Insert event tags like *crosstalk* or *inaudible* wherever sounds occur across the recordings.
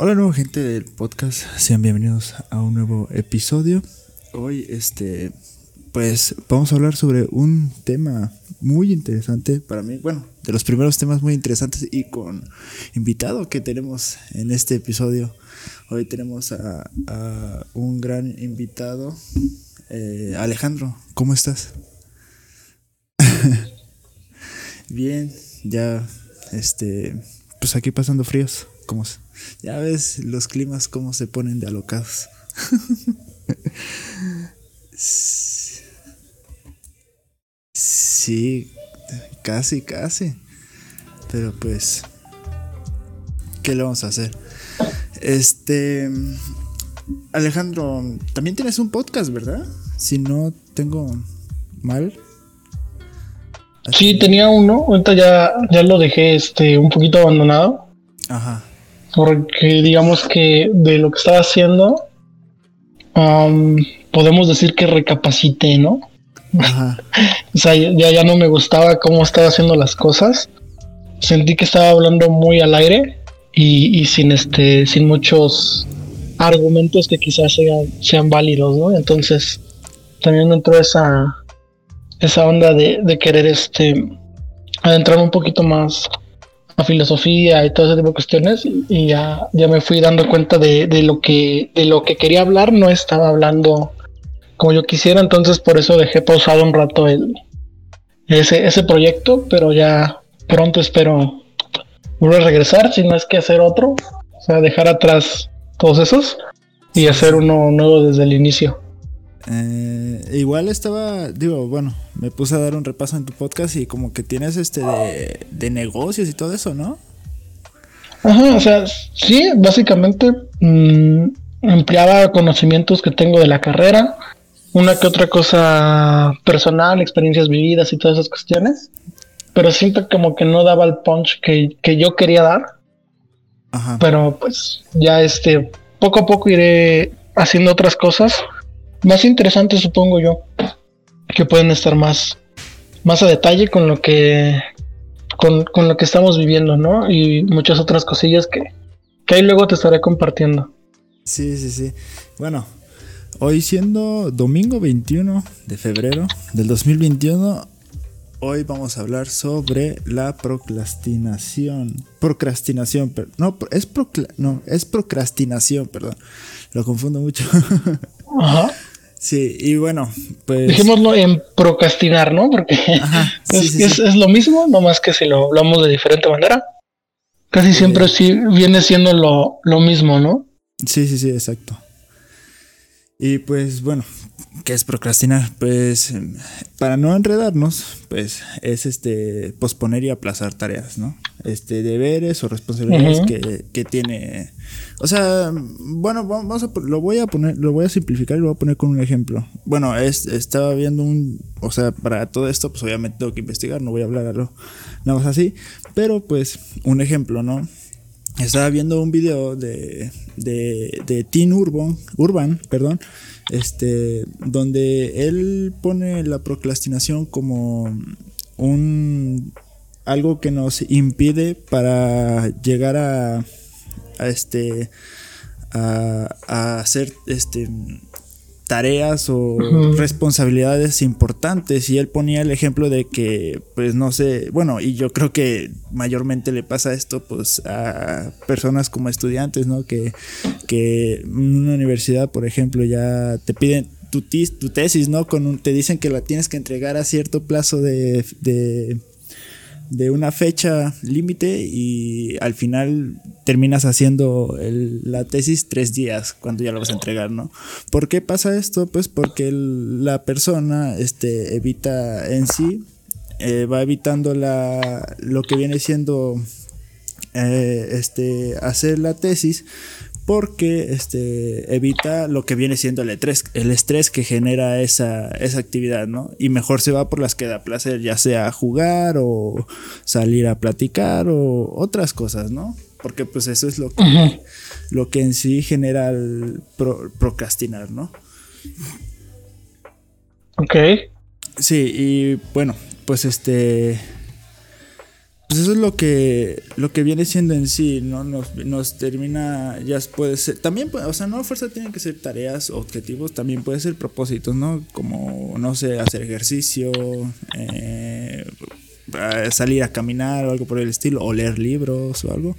Hola nueva gente del podcast, sean bienvenidos a un nuevo episodio. Hoy este pues vamos a hablar sobre un tema muy interesante para mí, bueno, de los primeros temas muy interesantes y con invitado que tenemos en este episodio. Hoy tenemos a, un gran invitado, eh, Alejandro, ¿cómo estás? *laughs* Bien, ya, este, pues aquí pasando fríos, ¿cómo es? Ya ves los climas cómo se ponen de alocados. sí, casi, casi. Pero pues, ¿qué le vamos a hacer? Este, Alejandro, también tienes un podcast, ¿verdad? Si no tengo mal. Sí, tenía uno, ahorita ya, ya lo dejé este, un poquito abandonado. Ajá porque digamos que de lo que estaba haciendo, podemos decir que recapacité, ¿no? *laughs* o sea, ya, ya no me gustaba cómo estaba haciendo las cosas. Sentí que estaba hablando muy al aire y, sin este, sin muchos argumentos que quizás sean, sean válidos, ¿no? Entonces, también entró esa, esa onda de, de querer este adentrarme un poquito más a filosofía y todo ese tipo de cuestiones y ya, ya me fui dando cuenta de, lo que, de lo que quería hablar, no estaba hablando como yo quisiera, entonces por eso dejé pausado un rato el, ese, ese proyecto, pero ya pronto espero volver a regresar, si no es que hacer otro, o sea, dejar atrás todos esos y hacer uno nuevo desde el inicio. Eh, igual estaba, digo, bueno, me puse a dar un repaso en tu podcast y como que tienes este de, negocios y todo eso, ¿no? Ajá, o sea, sí, básicamente mm, empleaba conocimientos que tengo de la carrera, una que otra cosa personal, experiencias vividas y todas esas cuestiones, pero siento como que no daba el punch que, que yo quería dar. Ajá. Pero pues ya este, poco a poco iré haciendo otras cosas más interesantes, supongo yo, que pueden estar más, más a detalle con lo que con, lo que estamos viviendo, ¿no? Y muchas otras cosillas que, que ahí luego te estaré compartiendo. Sí, sí, sí. Bueno, hoy siendo domingo 21 de febrero del 2021, hoy vamos a hablar sobre la procrastinación. Procrastinación, no, es no, es procrastinación, perdón. Lo confundo mucho. *laughs* Ajá. Sí, y bueno, pues. Dejémoslo en procrastinar, ¿no? Porque *laughs* es, lo mismo, nomás que si lo hablamos de diferente manera. Casi siempre sí viene siendo lo, lo mismo, ¿no? Sí, sí, sí, exacto. Y pues bueno, ¿qué es procrastinar? Pues para no enredarnos, pues es este posponer y aplazar tareas, ¿no? Este deberes o responsabilidades que, que, tiene. O sea, bueno, vamos a lo voy a poner, lo voy a simplificar y lo voy a poner con un ejemplo. Bueno, es, estaba viendo un, o sea, para todo esto, pues obviamente tengo que investigar, no voy a hablar algo nada más así, pero pues un ejemplo, ¿no? Estaba viendo un video de, de, de Teen Urban, Urban, perdón, este, donde él pone la procrastinación como un algo que nos impide para llegar a, a este a, a hacer este tareas o responsabilidades importantes y él ponía el ejemplo de que pues no sé, bueno, y yo creo que mayormente le pasa esto pues a personas como estudiantes, ¿no? Que, que en una universidad, por ejemplo, ya te piden tu, tu tesis, ¿no? Con te dicen que la tienes que entregar a cierto plazo de de una fecha límite y al final terminas haciendo la tesis tres días cuando ya lo vas a entregar, ¿no? ¿Por qué pasa esto? Pues porque la persona este, evita en sí, eh, va evitando la, lo que viene siendo eh, este, hacer la tesis porque este, evita lo que viene siendo el estrés, el estrés que genera esa, esa actividad, ¿no? Y mejor se va por las que da placer, ya sea jugar o salir a platicar o otras cosas, ¿no? Porque pues eso es lo que, lo que en sí genera el procrastinar, ¿no? Ok. Sí, y bueno, pues este pues eso es lo que, lo que viene siendo en sí, ¿no? Nos, termina, ya puede ser, también, o sea, no a fuerza tienen que ser tareas, objetivos, también puede ser propósitos, ¿no? Como, no sé, hacer ejercicio, eh, salir a caminar o algo por el estilo, o leer libros o algo.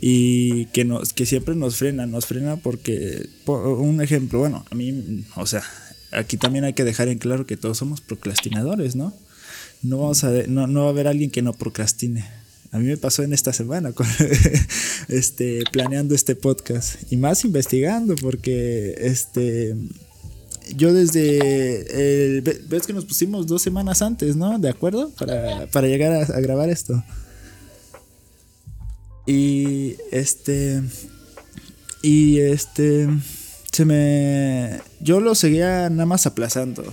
Y que, nos, que siempre nos frena, nos frena porque, un ejemplo, bueno, a mí, o sea, aquí también hay que dejar en claro que todos somos procrastinadores, ¿no? No, vamos a, no, no va a haber alguien que no procrastine. A mí me pasó en esta semana con, *laughs* este, planeando este podcast y más investigando porque este, yo desde, ves que nos pusimos dos semanas antes, ¿no? ¿De acuerdo? Para, llegar a, a, grabar esto. Y este, y este, se me, yo lo seguía nada más aplazando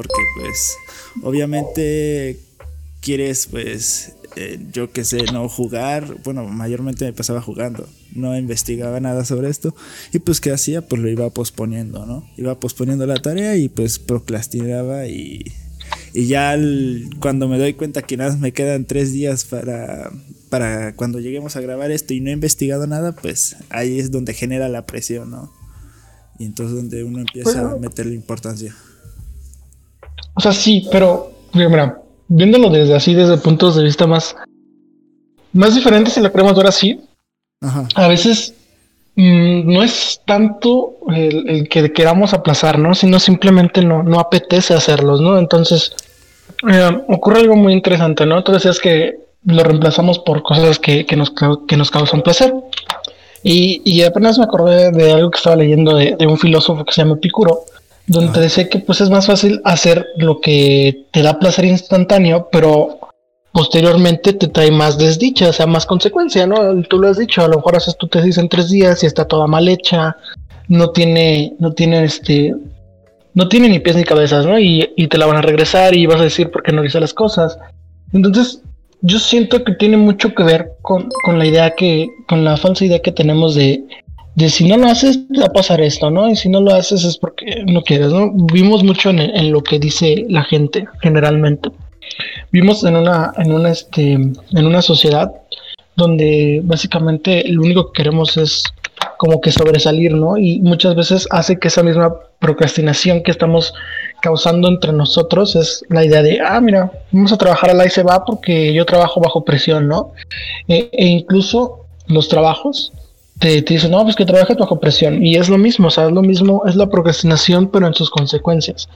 porque pues obviamente quieres pues eh, yo qué sé, no jugar, bueno, mayormente me pasaba jugando, no investigaba nada sobre esto y pues qué hacía, pues lo iba posponiendo, ¿no? Iba posponiendo la tarea y pues procrastinaba y, y ya cuando me doy cuenta que nada me quedan tres días para, para cuando lleguemos a grabar esto y no he investigado nada, pues ahí es donde genera la presión, ¿no? Y entonces donde uno empieza a meterle importancia. O sea, sí, pero mira, viéndolo desde así, desde puntos de vista más, más diferentes, si la queremos ver así, a veces mm, no es tanto el, que queramos aplazar, ¿no? Sino simplemente no, no apetece hacerlos, ¿no? Entonces, eh, ocurre algo muy interesante, ¿no? Tú decías que lo reemplazamos por cosas que, que, nos, que nos causan placer. Y, y, apenas me acordé de algo que estaba leyendo de, de un filósofo que se llama Epicuro, donde te decía que pues es más fácil hacer lo que te da placer instantáneo, pero posteriormente te trae más desdicha, o sea, más consecuencia, ¿no? Tú lo has dicho, a lo mejor haces tu tesis en tres días y está toda mal hecha, no tiene, no tiene este, no tiene ni pies ni cabezas, ¿no? Y, y te la van a regresar y vas a decir por qué no hice las cosas. Entonces, yo siento que tiene mucho que ver con, con la idea que, con la falsa idea que tenemos de de si no lo haces, va a pasar esto, ¿no? Y si no lo haces es porque no quieres, ¿no? Vimos mucho en, lo que dice la gente, generalmente. Vimos en una, en una, este, en una sociedad donde básicamente lo único que queremos es como que sobresalir, ¿no? Y muchas veces hace que esa misma procrastinación que estamos causando entre nosotros es la idea de, ah, mira, vamos a trabajar a la y se va porque yo trabajo bajo presión, ¿no? E, e incluso los trabajos te, te dicen, no, pues que trabajas bajo presión. Y es lo mismo, o sea, es lo mismo, es la procrastinación, pero en sus consecuencias.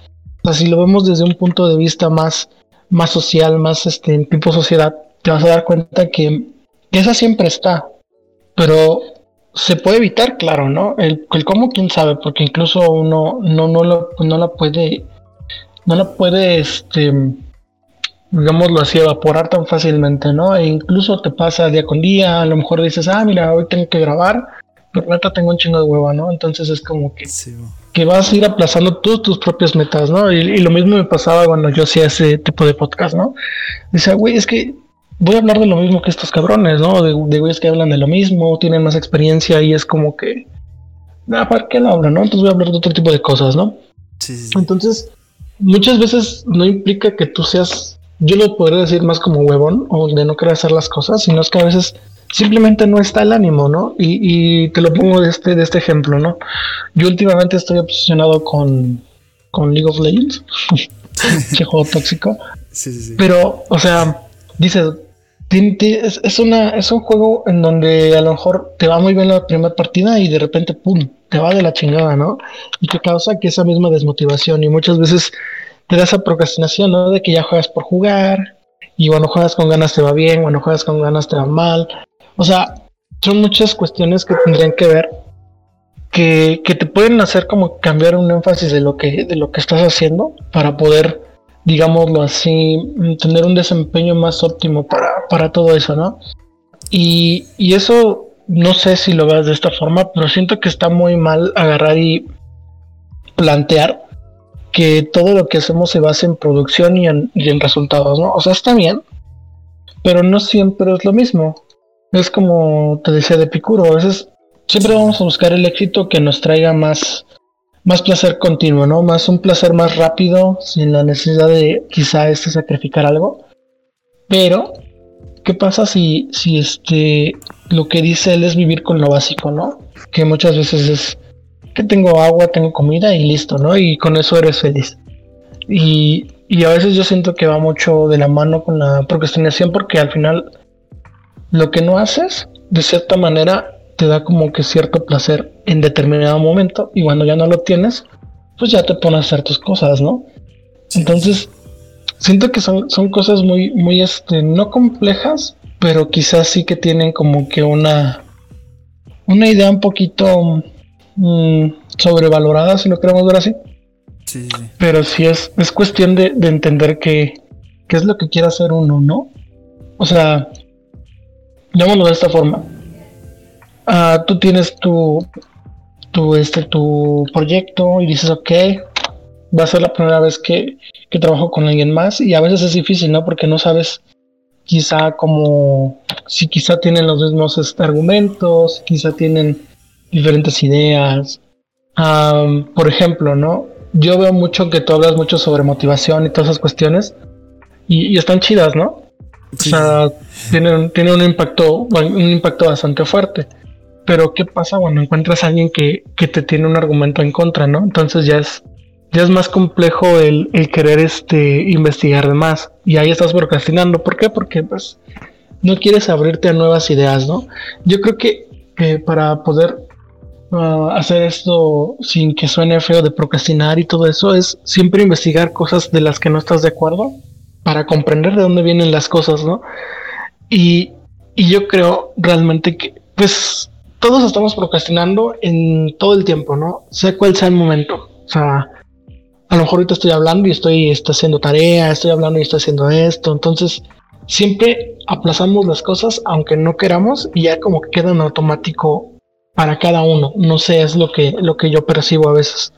O sea, si lo vemos desde un punto de vista más, más social, más este, en tipo sociedad, te vas a dar cuenta que, esa siempre está. Pero se puede evitar, claro, ¿no? El, el cómo, quién sabe, porque incluso uno no, no, lo, no la puede, no la puede, este, digámoslo así, evaporar tan fácilmente, ¿no? E incluso te pasa día con día, a lo mejor dices, ah, mira, hoy tengo que grabar, pero ahorita tengo un chingo de hueva, ¿no? Entonces es como que, que vas a ir aplazando tus, tus propias metas, ¿no? Y, lo mismo me pasaba cuando yo hacía ese tipo de podcast, ¿no? Dice, güey, es que voy a hablar de lo mismo que estos cabrones, ¿no? De, de güeyes que hablan de lo mismo, tienen más experiencia y es como que, ah, ¿para qué no hablan, no? Entonces voy a hablar de otro tipo de cosas, ¿no? Sí, sí. Entonces, muchas veces no implica que tú seas yo lo podría decir más como huevón o de no querer hacer las cosas, sino es que a veces simplemente no está el ánimo, ¿no? Y, te lo pongo de este, de este ejemplo, ¿no? Yo últimamente estoy obsesionado con, con League of Legends, *laughs* que juego tóxico. Sí, sí, sí. Pero, o sea, dices, es, es, una, es un juego en donde a lo mejor te va muy bien la primera partida y de repente, ¡pum!, te va de la chingada, ¿no? Y que causa que esa misma desmotivación y muchas veces te da esa procrastinación, ¿no? De que ya juegas por jugar y cuando juegas con ganas te va bien, cuando juegas con ganas te va mal. O sea, son muchas cuestiones que tendrían que ver que, que te pueden hacer como cambiar un énfasis de lo que, de lo que estás haciendo para poder, digámoslo así, tener un desempeño más óptimo para, para todo eso, ¿no? Y, y eso no sé si lo veas de esta forma, pero siento que está muy mal agarrar y plantear que todo lo que hacemos se basa en producción y en, resultados, ¿no? O sea, está bien, pero no siempre es lo mismo. Es como te decía de Picuro, a veces siempre vamos a buscar el éxito que nos traiga más, más placer continuo, ¿no? Más un placer más rápido, sin la necesidad de quizá este sacrificar algo. Pero ¿qué pasa si, si este, lo que dice él es vivir con lo básico, ¿no? Que muchas veces es que tengo agua, tengo comida y listo, ¿no? Y con eso eres feliz. Y, y a veces yo siento que va mucho de la mano con la procrastinación porque al final lo que no haces, de cierta manera, te da como que cierto placer en determinado momento y cuando ya no lo tienes, pues ya te pones a hacer tus cosas, ¿no? Entonces, siento que son, son cosas muy, muy, este, no complejas, pero quizás sí que tienen como que una, una idea un poquito mm, sobrevalorada, si lo queremos ver así. Sí, Pero sí es, es cuestión de, entender que, qué es lo que quiere hacer uno, ¿no? O sea, llamémoslo de esta forma. Ah, tú tienes tu, tu, este, tu proyecto y dices, ok, va a ser la primera vez que, que trabajo con alguien más y a veces es difícil, ¿no? Porque no sabes quizá como si quizá tienen los mismos este, argumentos, quizá tienen diferentes ideas. por ejemplo, ¿no? Yo veo mucho que tú hablas mucho sobre motivación y todas esas cuestiones y, están chidas, ¿no? O sea, tienen, un impacto, un impacto bastante fuerte. Pero ¿qué pasa cuando encuentras a alguien que, que te tiene un argumento en contra, ¿no? Entonces ya es, ya es más complejo el, querer este, investigar de más. Y ahí estás procrastinando. ¿Por qué? Porque pues no quieres abrirte a nuevas ideas, ¿no? Yo creo que para poder hacer esto sin que suene feo de procrastinar y todo eso es siempre investigar cosas de las que no estás de acuerdo para comprender de dónde vienen las cosas, ¿no? Y, y yo creo realmente que pues todos estamos procrastinando en todo el tiempo, ¿no? Sea cual sea el momento. O sea, a lo mejor ahorita estoy hablando y estoy, haciendo tarea, estoy hablando y estoy haciendo esto. Entonces, siempre aplazamos las cosas aunque no queramos y ya como que queda en automático para cada uno. No sé, es lo que, lo que yo percibo a veces.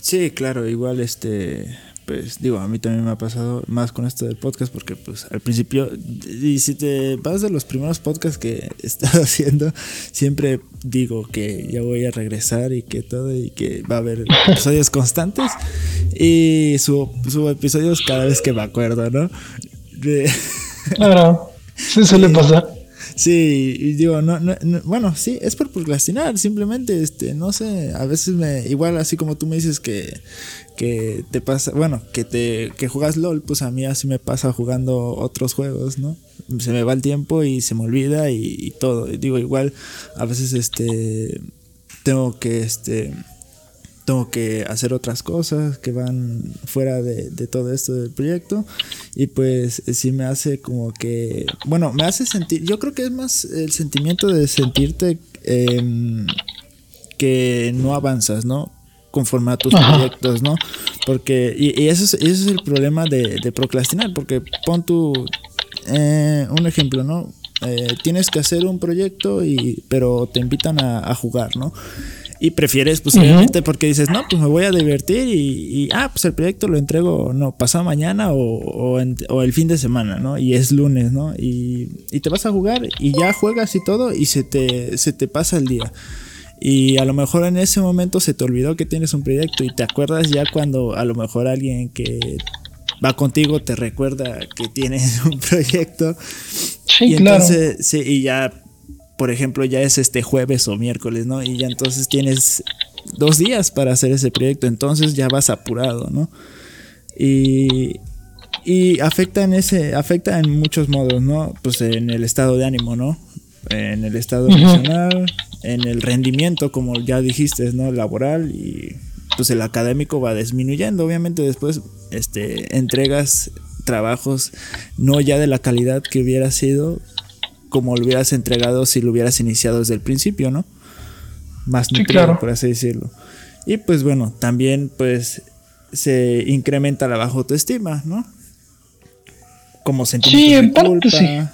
Sí, claro, igual este pues digo, a mí también me ha pasado más con esto del podcast porque pues al principio, y si te vas de los primeros podcasts que *laughs* he estado haciendo, siempre digo que ya voy a regresar y que todo y que va a haber episodios constantes y subo, subo episodios cada vez que me acuerdo, ¿no? Claro, sí suele *laughs* pasar. Sí, y digo, no, no, bueno, sí, es por procrastinar, simplemente, este, no sé, a veces me, igual así como tú me dices que, que te pasa, bueno, que te, que juegas LOL, pues a mí así me pasa jugando otros juegos, ¿no? Se me va el tiempo y se me olvida y, y todo, digo, igual, a veces, este, tengo que, este, tengo que hacer otras cosas que van fuera de, todo esto del proyecto y pues sí me hace como que, bueno, me hace sentir, yo creo que es más el sentimiento de sentirte em, que no avanzas, ¿no? conforme a tus proyectos, ¿no? Porque, y, eso, es, eso es el problema de, procrastinar, porque pon tu, eh, un ejemplo, ¿no? Eh, tienes que hacer un proyecto y pero te invitan a, a jugar, ¿no? Y prefieres, pues, obviamente, porque dices, no, pues me voy a divertir y, ah, pues el proyecto lo entrego, no, pasado mañana o, o, el fin de semana, ¿no? Y es lunes, ¿no? Y, y, te vas a jugar y ya juegas y todo y se te, se te pasa el día. Y a lo mejor en ese momento se te olvidó que tienes un proyecto y te acuerdas ya cuando a lo mejor alguien que va contigo te recuerda que tienes *laughs* un proyecto. Sí, y entonces, sí, y ya por ejemplo, ya es este jueves o miércoles, ¿no? Y ya entonces tienes dos días para hacer ese proyecto, entonces ya vas apurado, ¿no? Y, y afecta en ese, afecta en muchos modos, ¿no? Pues en el estado de ánimo, ¿no? En el estado emocional, en el rendimiento, como ya dijiste, ¿no? Laboral y pues el académico va disminuyendo, obviamente después, este, entregas trabajos no ya de la calidad que hubiera sido, como lo hubieras entregado si lo hubieras iniciado desde el principio, ¿no? Más nutrido, por así decirlo. Y pues bueno, también pues se incrementa la baja autoestima, ¿no? Como sentimiento de culpa,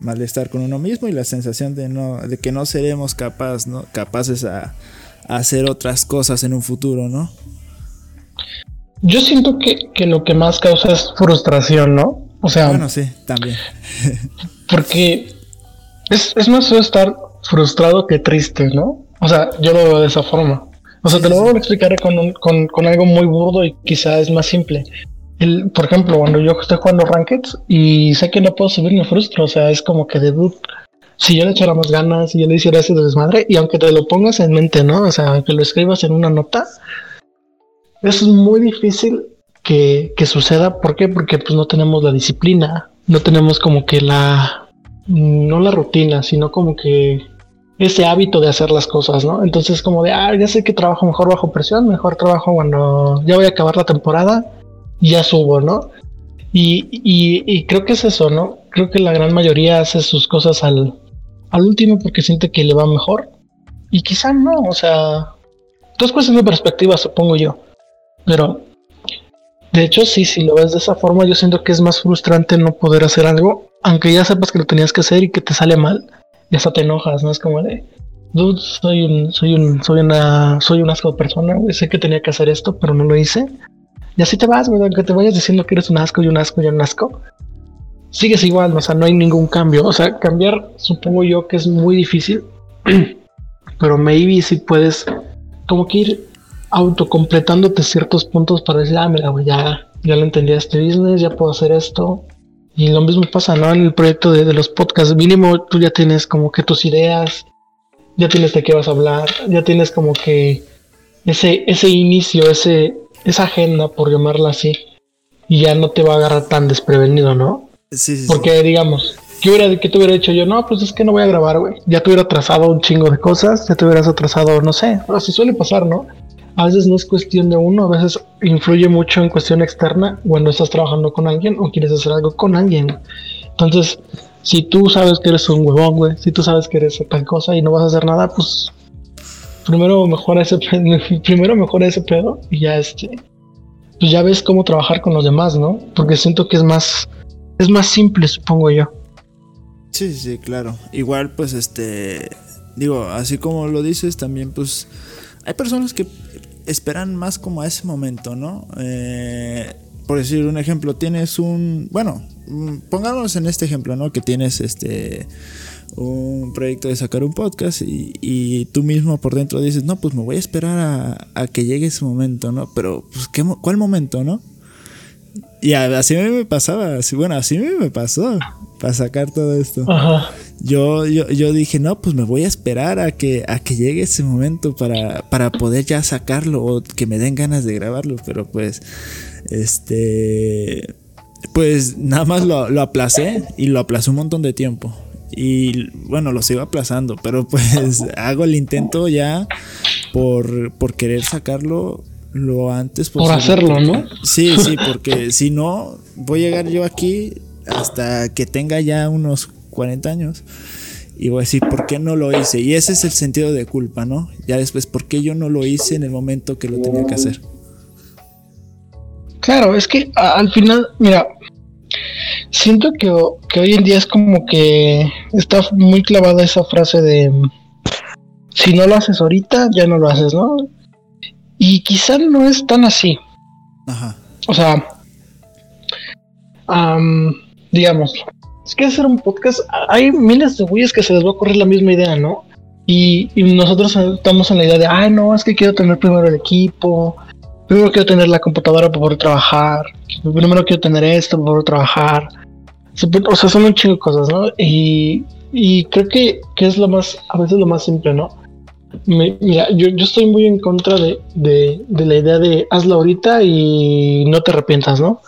malestar con uno mismo y la sensación de no, de que no seremos capaz, ¿no? capaces a, hacer otras cosas en un futuro, ¿no? Yo siento que, que, lo que más causa es frustración, ¿no? O sea. Bueno, sí, también. *laughs* Porque es, es más feo estar frustrado que triste, ¿no? O sea, yo lo veo de esa forma. O sea, te lo voy a explicar con, con, con, algo muy burdo y quizá es más simple. el, por ejemplo, cuando yo estoy jugando Rankeds y sé que no puedo subir, me frustro. O sea, es como que de si yo le echara más ganas, si yo le hiciera ese desmadre, y aunque te lo pongas en mente, ¿no? O sea, que lo escribas en una nota, es muy difícil que, que suceda. ¿Por qué? Porque pues no tenemos la disciplina, no tenemos como que la, no la rutina, sino como que ese hábito de hacer las cosas, ¿no? Entonces como de, ah, ya sé que trabajo mejor bajo presión, mejor trabajo cuando ya voy a acabar la temporada y ya subo, ¿no? Y, y, creo que es eso, ¿no? Creo que la gran mayoría hace sus cosas al, al último porque siente que le va mejor. Y quizá no, o sea, dos cosas de perspectiva, supongo yo. Pero, de hecho, sí, si lo ves de esa forma, yo siento que es más frustrante no poder hacer algo, aunque ya sepas que lo tenías que hacer y que te sale mal, y hasta te enojas, ¿no? Es como de, dude, soy un, soy un, soy una, soy un asco de persona, güey, sé que tenía que hacer esto, pero no lo hice. Y así te vas, güey, aunque te vayas diciendo que eres un asco y un asco y un asco sigues igual, o sea, no hay ningún cambio. O sea, cambiar supongo yo que es muy difícil, *clears throat* pero maybe si puedes como que ir autocompletándote ciertos puntos para decir, ah, mira, ya, ya lo entendí este business, ya puedo hacer esto. Y lo mismo pasa, ¿no? En el proyecto de, de los podcasts, mínimo tú ya tienes como que tus ideas, ya tienes de qué vas a hablar, ya tienes como que ese, ese inicio, ese, esa agenda, por llamarla así, y ya no te va a agarrar tan desprevenido, ¿no? Porque, digamos, ¿qué, hubiera, ¿qué te hubiera hecho yo? No, pues es que no voy a grabar, güey. Ya te hubiera atrasado un chingo de cosas, ya te hubieras atrasado, no sé. Así suele pasar, ¿no? A veces no es cuestión de uno, a veces influye mucho en cuestión externa cuando estás trabajando con alguien o quieres hacer algo con alguien. Entonces, si tú sabes que eres un huevón, güey, si tú sabes que eres tal cosa y no vas a hacer nada, pues primero mejora ese *laughs* primero mejora ese pedo y ya este pues ya ves cómo trabajar con los demás, ¿no? Porque siento que es más es más simple, supongo yo. Sí, sí, claro. Igual, pues, este, digo, así como lo dices, también, pues, hay personas que esperan más como a ese momento, ¿no? Eh, por decir un ejemplo, tienes un, bueno, mm, pongámonos en este ejemplo, ¿no? Que tienes, este, un proyecto de sacar un podcast y, tú mismo por dentro dices, no, pues me voy a esperar a, a que llegue ese momento, ¿no? Pero, pues, ¿qué, ¿cuál momento, no? Y así me pasaba, así, bueno, así me pasó para sacar todo esto. Yo, yo, yo dije, no, pues me voy a esperar a que, a que llegue ese momento para, para poder ya sacarlo o que me den ganas de grabarlo, pero pues, este, pues nada más lo, lo aplacé y lo aplacé un montón de tiempo. Y bueno, lo sigo aplazando, pero pues *laughs* hago el intento ya por, por querer sacarlo lo antes posible. Por hacerlo, ¿no? Sí, sí, *laughs* porque si no, voy a llegar yo aquí hasta que tenga ya unos 40 años y voy a decir, ¿por qué no lo hice? Y ese es el sentido de culpa, ¿no? Ya después, ¿por qué yo no lo hice en el momento que lo tenía que hacer? Claro, es que al final, mira, siento que, que hoy en día es como que está muy clavada esa frase de si no lo haces ahorita, ya no lo haces, ¿no? Y quizá no es tan así. Ajá. O sea, digamos, es que hacer un podcast, hay miles de güeyes que se les va a ocurrir la misma idea, ¿no? Y, nosotros estamos en la idea de, ay, no, es que quiero tener primero el equipo, primero quiero tener la computadora para poder trabajar, primero quiero tener esto para poder trabajar. O sea, son un chingo de cosas, ¿no? Y, creo que, que es lo más, a veces lo más simple, ¿no? mira, yo, yo, estoy muy en contra de, la idea de hazlo ahorita y no te arrepientas, ¿no?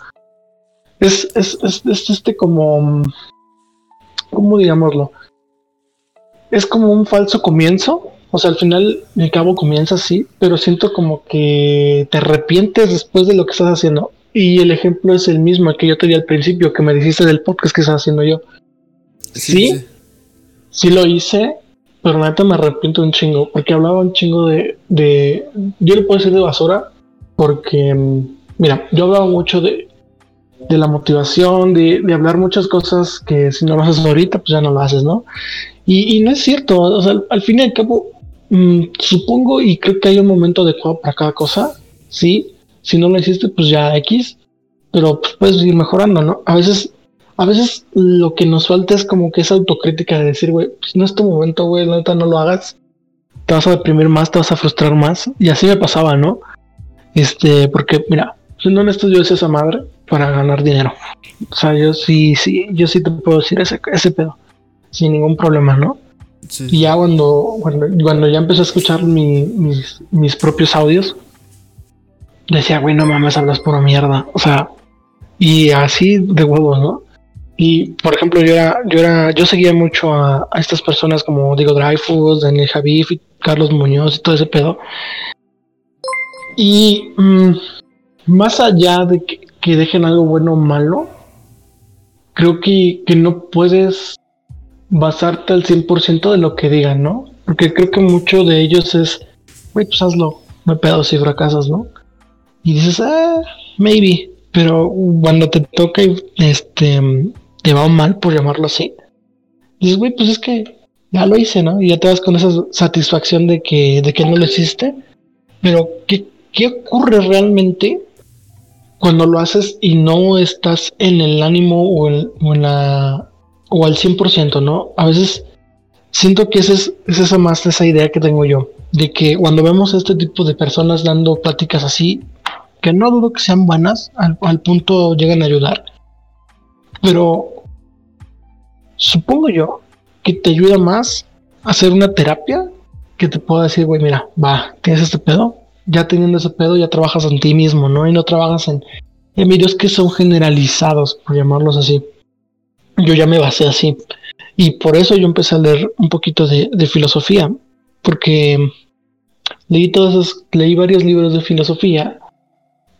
Es, es, es, este como, ¿cómo digámoslo? Es como un falso comienzo. O sea, al final, mi cabo comienza así, pero siento como que te arrepientes después de lo que estás haciendo. Y el ejemplo es el mismo que yo te di al principio, que me dijiste del podcast que estás haciendo yo. sí, sí lo hice, pero neta me arrepiento un chingo, porque hablaba un chingo de, de yo le puedo decir de basura, porque, mm, mira, yo hablaba mucho de, de la motivación, de, hablar muchas cosas que si no lo haces ahorita, pues ya no lo haces, ¿no? Y, no es cierto, o sea, al fin y al cabo, mm, supongo y creo que hay un momento adecuado para cada cosa, sí, si no lo hiciste, pues ya X, pero pues puedes ir mejorando, ¿no? A veces a veces lo que nos falta es como que esa autocrítica de decir, güey, pues no es tu momento, güey, la neta no lo hagas. Te vas a deprimir más, te vas a frustrar más. Y así me pasaba, ¿no? Este, porque, mira, siendo honesto, yo es esa madre. Para ganar dinero. O sea, yo sí, sí, yo sí te puedo decir ese, ese pedo, sin ningún problema, ¿no? Y ya cuando, cuando, ya empecé a escuchar mis, mis propios audios, decía, güey, no mames, hablas pura mierda. O sea, y así de huevos, ¿no? Y por ejemplo, yo era, yo era, yo seguía mucho a, estas personas como Diego Dreyfus, Daniel Javif, Carlos Muñoz y todo ese pedo. Y mm, más allá de que, dejen algo bueno o malo, creo que, que no puedes basarte al 100% de lo que digan, ¿no? Porque creo que mucho de ellos es, güey, pues hazlo, me pedo si fracasas, ¿no? Y dices, ah, maybe, pero cuando te toca y este, te va mal, por llamarlo así, dices, güey, pues es que ya lo hice, ¿no? Y ya te vas con esa satisfacción de que, de que no lo hiciste. Pero, ¿qué, ¿qué ocurre realmente cuando lo haces y no estás en el ánimo o en la o al 100%, ¿no? A veces siento que esa es, esa más esa idea que tengo yo, de que cuando vemos a este tipo de personas dando pláticas así, que no dudo que sean buenas, al, al punto llegan a ayudar, pero supongo yo que te ayuda más hacer una terapia que te pueda decir, güey, mira, va, tienes este pedo, ya teniendo ese pedo ya trabajas en ti mismo, ¿no? Y no trabajas en, en videos que son generalizados, por llamarlos así yo ya me basé así. Y por eso yo empecé a leer un poquito de, filosofía, porque leí todos leí varios libros de filosofía,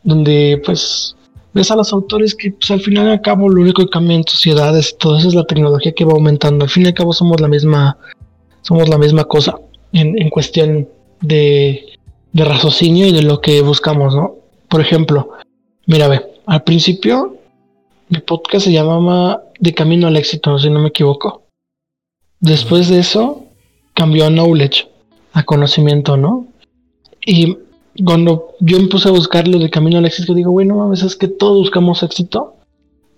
donde pues ves a los autores que pues, al final y al cabo lo único que cambia en sociedades y todo eso es la tecnología que va aumentando. Al fin y al cabo somos la misma, somos la misma cosa en cuestión de, de raciocinio y de lo que buscamos, ¿no? Por ejemplo, mira, ve, al principio mi podcast se llamaba De Camino al Éxito, si no me equivoco. Después de eso, cambió a Knowledge, a conocimiento, ¿no? Y cuando yo me puse a buscar lo de Camino al Éxito, digo, bueno, mames, es que todos buscamos éxito.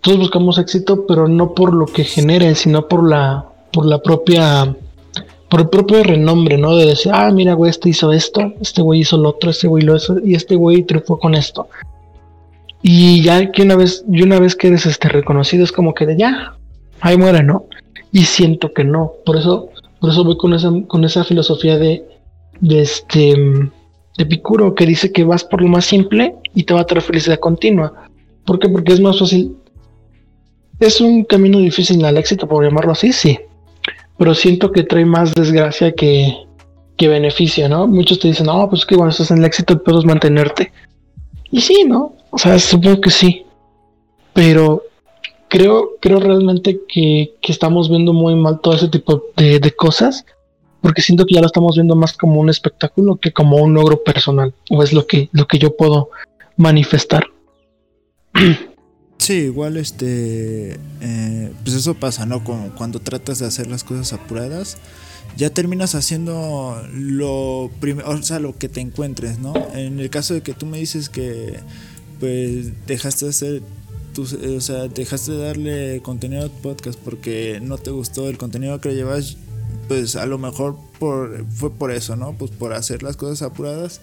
Todos buscamos éxito, pero no por lo que generen, sino por la, por la propia, por el propio renombre, ¿no? De decir, ah, mira, güey, este hizo esto, este güey hizo lo otro, este güey lo hizo, y este güey triunfó con esto. Y ya que una vez, y una vez que eres este reconocido, es como que de ya, ahí muere, ¿no? Y siento que no. Por eso, por eso voy con esa, con esa filosofía de, de este de Picuro que dice que vas por lo más simple y te va a traer felicidad continua. ¿Por qué? Porque es más fácil. Es un camino difícil al éxito, por llamarlo así, sí. Pero siento que trae más desgracia que, que beneficio, ¿no? Muchos te dicen, no, pues que cuando estás en el éxito puedes mantenerte. Y sí, ¿no? O sea, supongo que sí. Pero creo, creo realmente que, estamos viendo muy mal todo ese tipo de, cosas. Porque siento que ya lo estamos viendo más como un espectáculo que como un logro personal. O es lo que, lo que yo puedo manifestar. *clears throat* Sí, igual este, eh, pues eso pasa, ¿no? Cuando tratas de hacer las cosas apuradas, ya terminas haciendo lo primero, o sea, lo que te encuentres, ¿no? En el caso de que tú me dices que pues dejaste de hacer o sea, dejaste de darle contenido a tu podcast porque no te gustó el contenido que llevas, pues a lo mejor por, fue por eso, ¿no? Pues por hacer las cosas apuradas.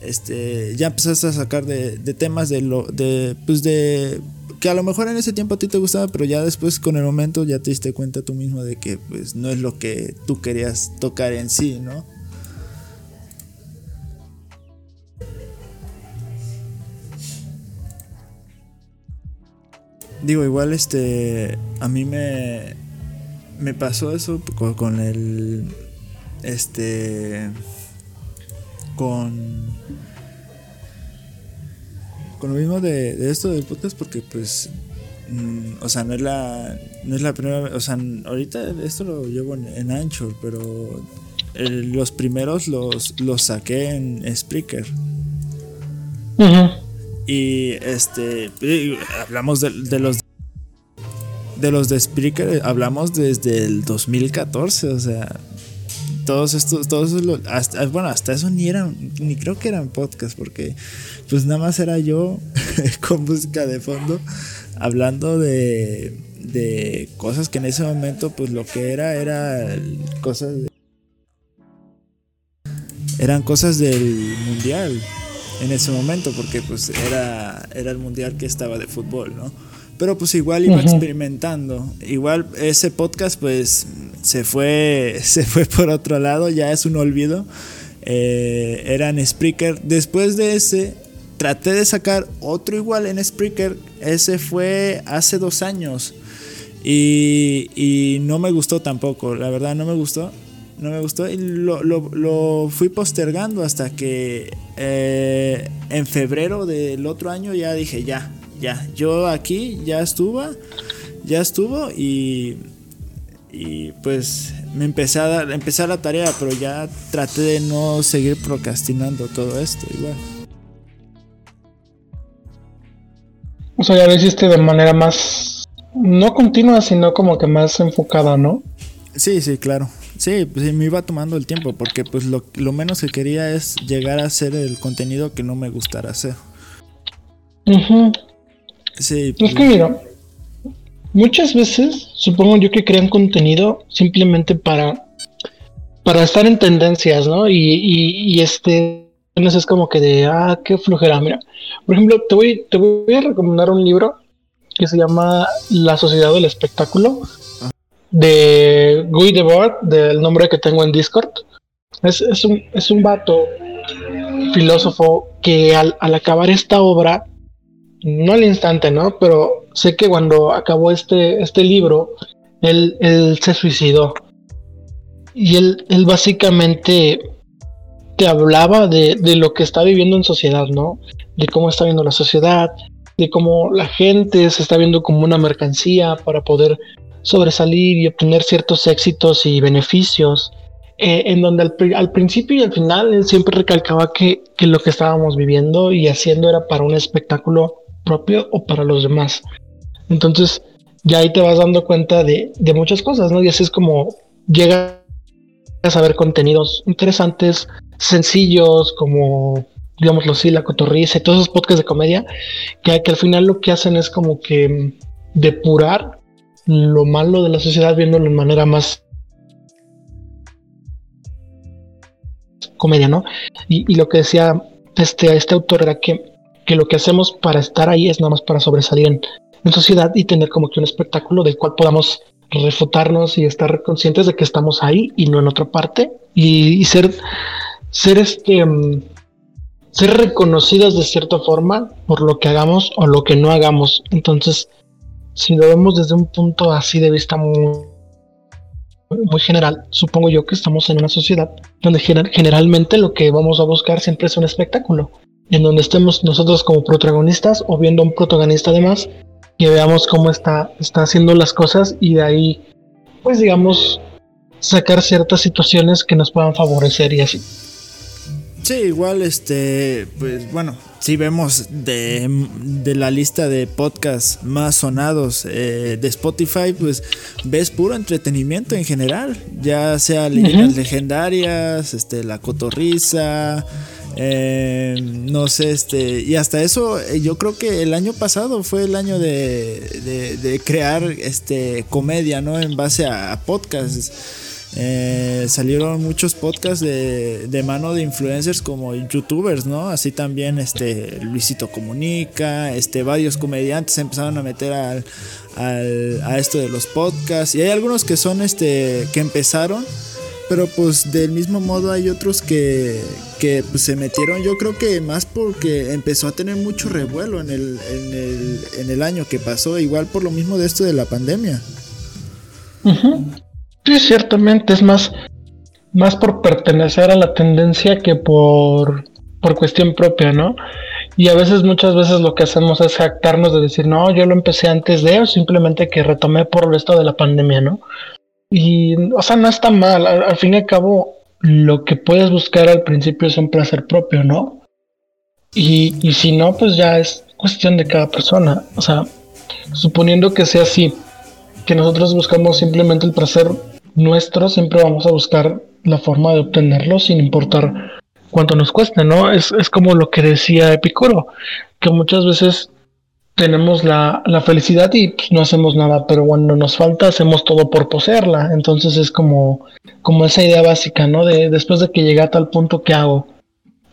Este, ya empezaste a sacar de, temas de lo, de, pues de, que a lo mejor en ese tiempo a ti te gustaba, pero ya después con el momento ya te diste cuenta tú mismo de que pues no es lo que tú querías tocar en sí, ¿no? Digo, igual este. A mí me. Me pasó eso con, el. Este. Con. Con lo mismo de, esto del podcast, porque pues. Mm, o sea, no es la. No es la primera vez. O sea, ahorita esto lo llevo en, Anchor, pero. los primeros los, los saqué en Spreaker. Y este hablamos de, los de los de Spreaker, hablamos desde el 2014, o sea, todos estos, todos hasta, bueno, hasta eso ni eran, ni creo que eran podcast, porque pues nada más era yo *laughs* con música de fondo hablando de, de cosas que en ese momento pues lo que era era cosas eran cosas del mundial en ese momento porque pues era era el mundial que estaba de fútbol, ¿no? Pero pues igual iba experimentando. Igual ese podcast pues se fue, *laughs* se fue por otro lado, ya es un olvido. Eh, era en Spreaker. Después de ese, traté de sacar otro igual en Spreaker. Ese fue hace dos años. Y, y no me gustó tampoco, la verdad no me gustó no me gustó y lo, fui postergando hasta que eh, en febrero del otro año ya dije ya, ya, yo aquí ya estuvo, ya estuvo y, y pues me empecé a, dar, empecé la tarea, pero ya traté de no seguir procrastinando todo esto igual. O sea, ya lo hiciste de manera más, no continua, sino como que más enfocada, ¿no? Sí, sí, claro. Sí, pues me iba tomando el tiempo porque pues lo, menos que quería es llegar a hacer el contenido que no me gustara hacer. Sí. Es que mira, muchas veces supongo yo que crean contenido simplemente para, para estar en tendencias, ¿no? Y, y, y este, es como que de, ah, qué flojera, mira. Por ejemplo, te voy, te voy a recomendar un libro que se llama La Sociedad del Espectáculo de Guy Debord, del nombre que tengo en Discord. Es, es, un, es un vato filósofo que al, acabar esta obra, no al instante, ¿no? Pero sé que cuando acabó este, este libro, él, él se suicidó. Y él, él básicamente te hablaba de, de, lo que está viviendo en sociedad, ¿no? De cómo está viendo la sociedad, de cómo la gente se está viendo como una mercancía para poder sobresalir y obtener ciertos éxitos y beneficios, eh, en donde al, principio y al final él siempre recalcaba que, lo que estábamos viviendo y haciendo era para un espectáculo propio o para los demás. Entonces, ya ahí te vas dando cuenta de, muchas cosas, ¿no? Y así es como llegas a ver contenidos interesantes, sencillos, como, digámoslo así, la cotorriza y todos esos podcasts de comedia, que, al final lo que hacen es como que depurar lo malo de la sociedad viéndolo de manera más comedia, ¿no? Y, lo que decía este, este autor era que, que, lo que hacemos para estar ahí es nada más para sobresalir en, sociedad y tener como que un espectáculo del cual podamos refutarnos y estar conscientes de que estamos ahí y no en otra parte. Y, ser ser este mm, ser reconocidos de cierta forma por lo que hagamos o lo que no hagamos. Entonces si lo vemos desde un punto así de vista muy, muy general, supongo yo que estamos en una sociedad donde generalmente lo que vamos a buscar siempre es un espectáculo, en donde estemos nosotros como protagonistas o viendo a un protagonista además que veamos cómo está, está haciendo las cosas y de ahí, pues digamos, sacar ciertas situaciones que nos puedan favorecer y así. Sí, igual, este, pues bueno, si vemos de, la lista de podcasts más sonados eh, de Spotify, pues ves puro entretenimiento en general, ya sea leyendas legendarias, este, la cotorriza, eh, no sé, este, y hasta eso, eh, yo creo que el año pasado fue el año de, de, crear este comedia, ¿no? En base a, podcasts. Eh, salieron muchos podcasts de, mano de influencers como youtubers, ¿no? Así también este Luisito Comunica, este varios comediantes empezaron a meter al, a esto de los podcasts y hay algunos que son este que empezaron pero pues del mismo modo hay otros que, que pues, se metieron. Yo creo que más porque empezó a tener mucho revuelo en el, en el, en el año que pasó. Igual por lo mismo de esto de la pandemia. Sí, ciertamente, es más, más por pertenecer a la tendencia que por, por cuestión propia, ¿no? Y a veces, muchas veces lo que hacemos es jactarnos de decir, no, yo lo empecé antes de, o simplemente que retomé por el resto de la pandemia, ¿no? Y, o sea, no está mal, al, fin y al cabo, lo que puedes buscar al principio es un placer propio, ¿no? Y, y si no, pues ya es cuestión de cada persona, o sea, suponiendo que sea así, que nosotros buscamos simplemente el placer nuestro, siempre vamos a buscar la forma de obtenerlo sin importar cuánto nos cueste, ¿no? Es, como lo que decía Epicuro, que muchas veces tenemos la, felicidad y pues, no hacemos nada, pero cuando nos falta hacemos todo por poseerla. Entonces es como, como esa idea básica, ¿no? De después de que llegué a tal punto, ¿qué hago?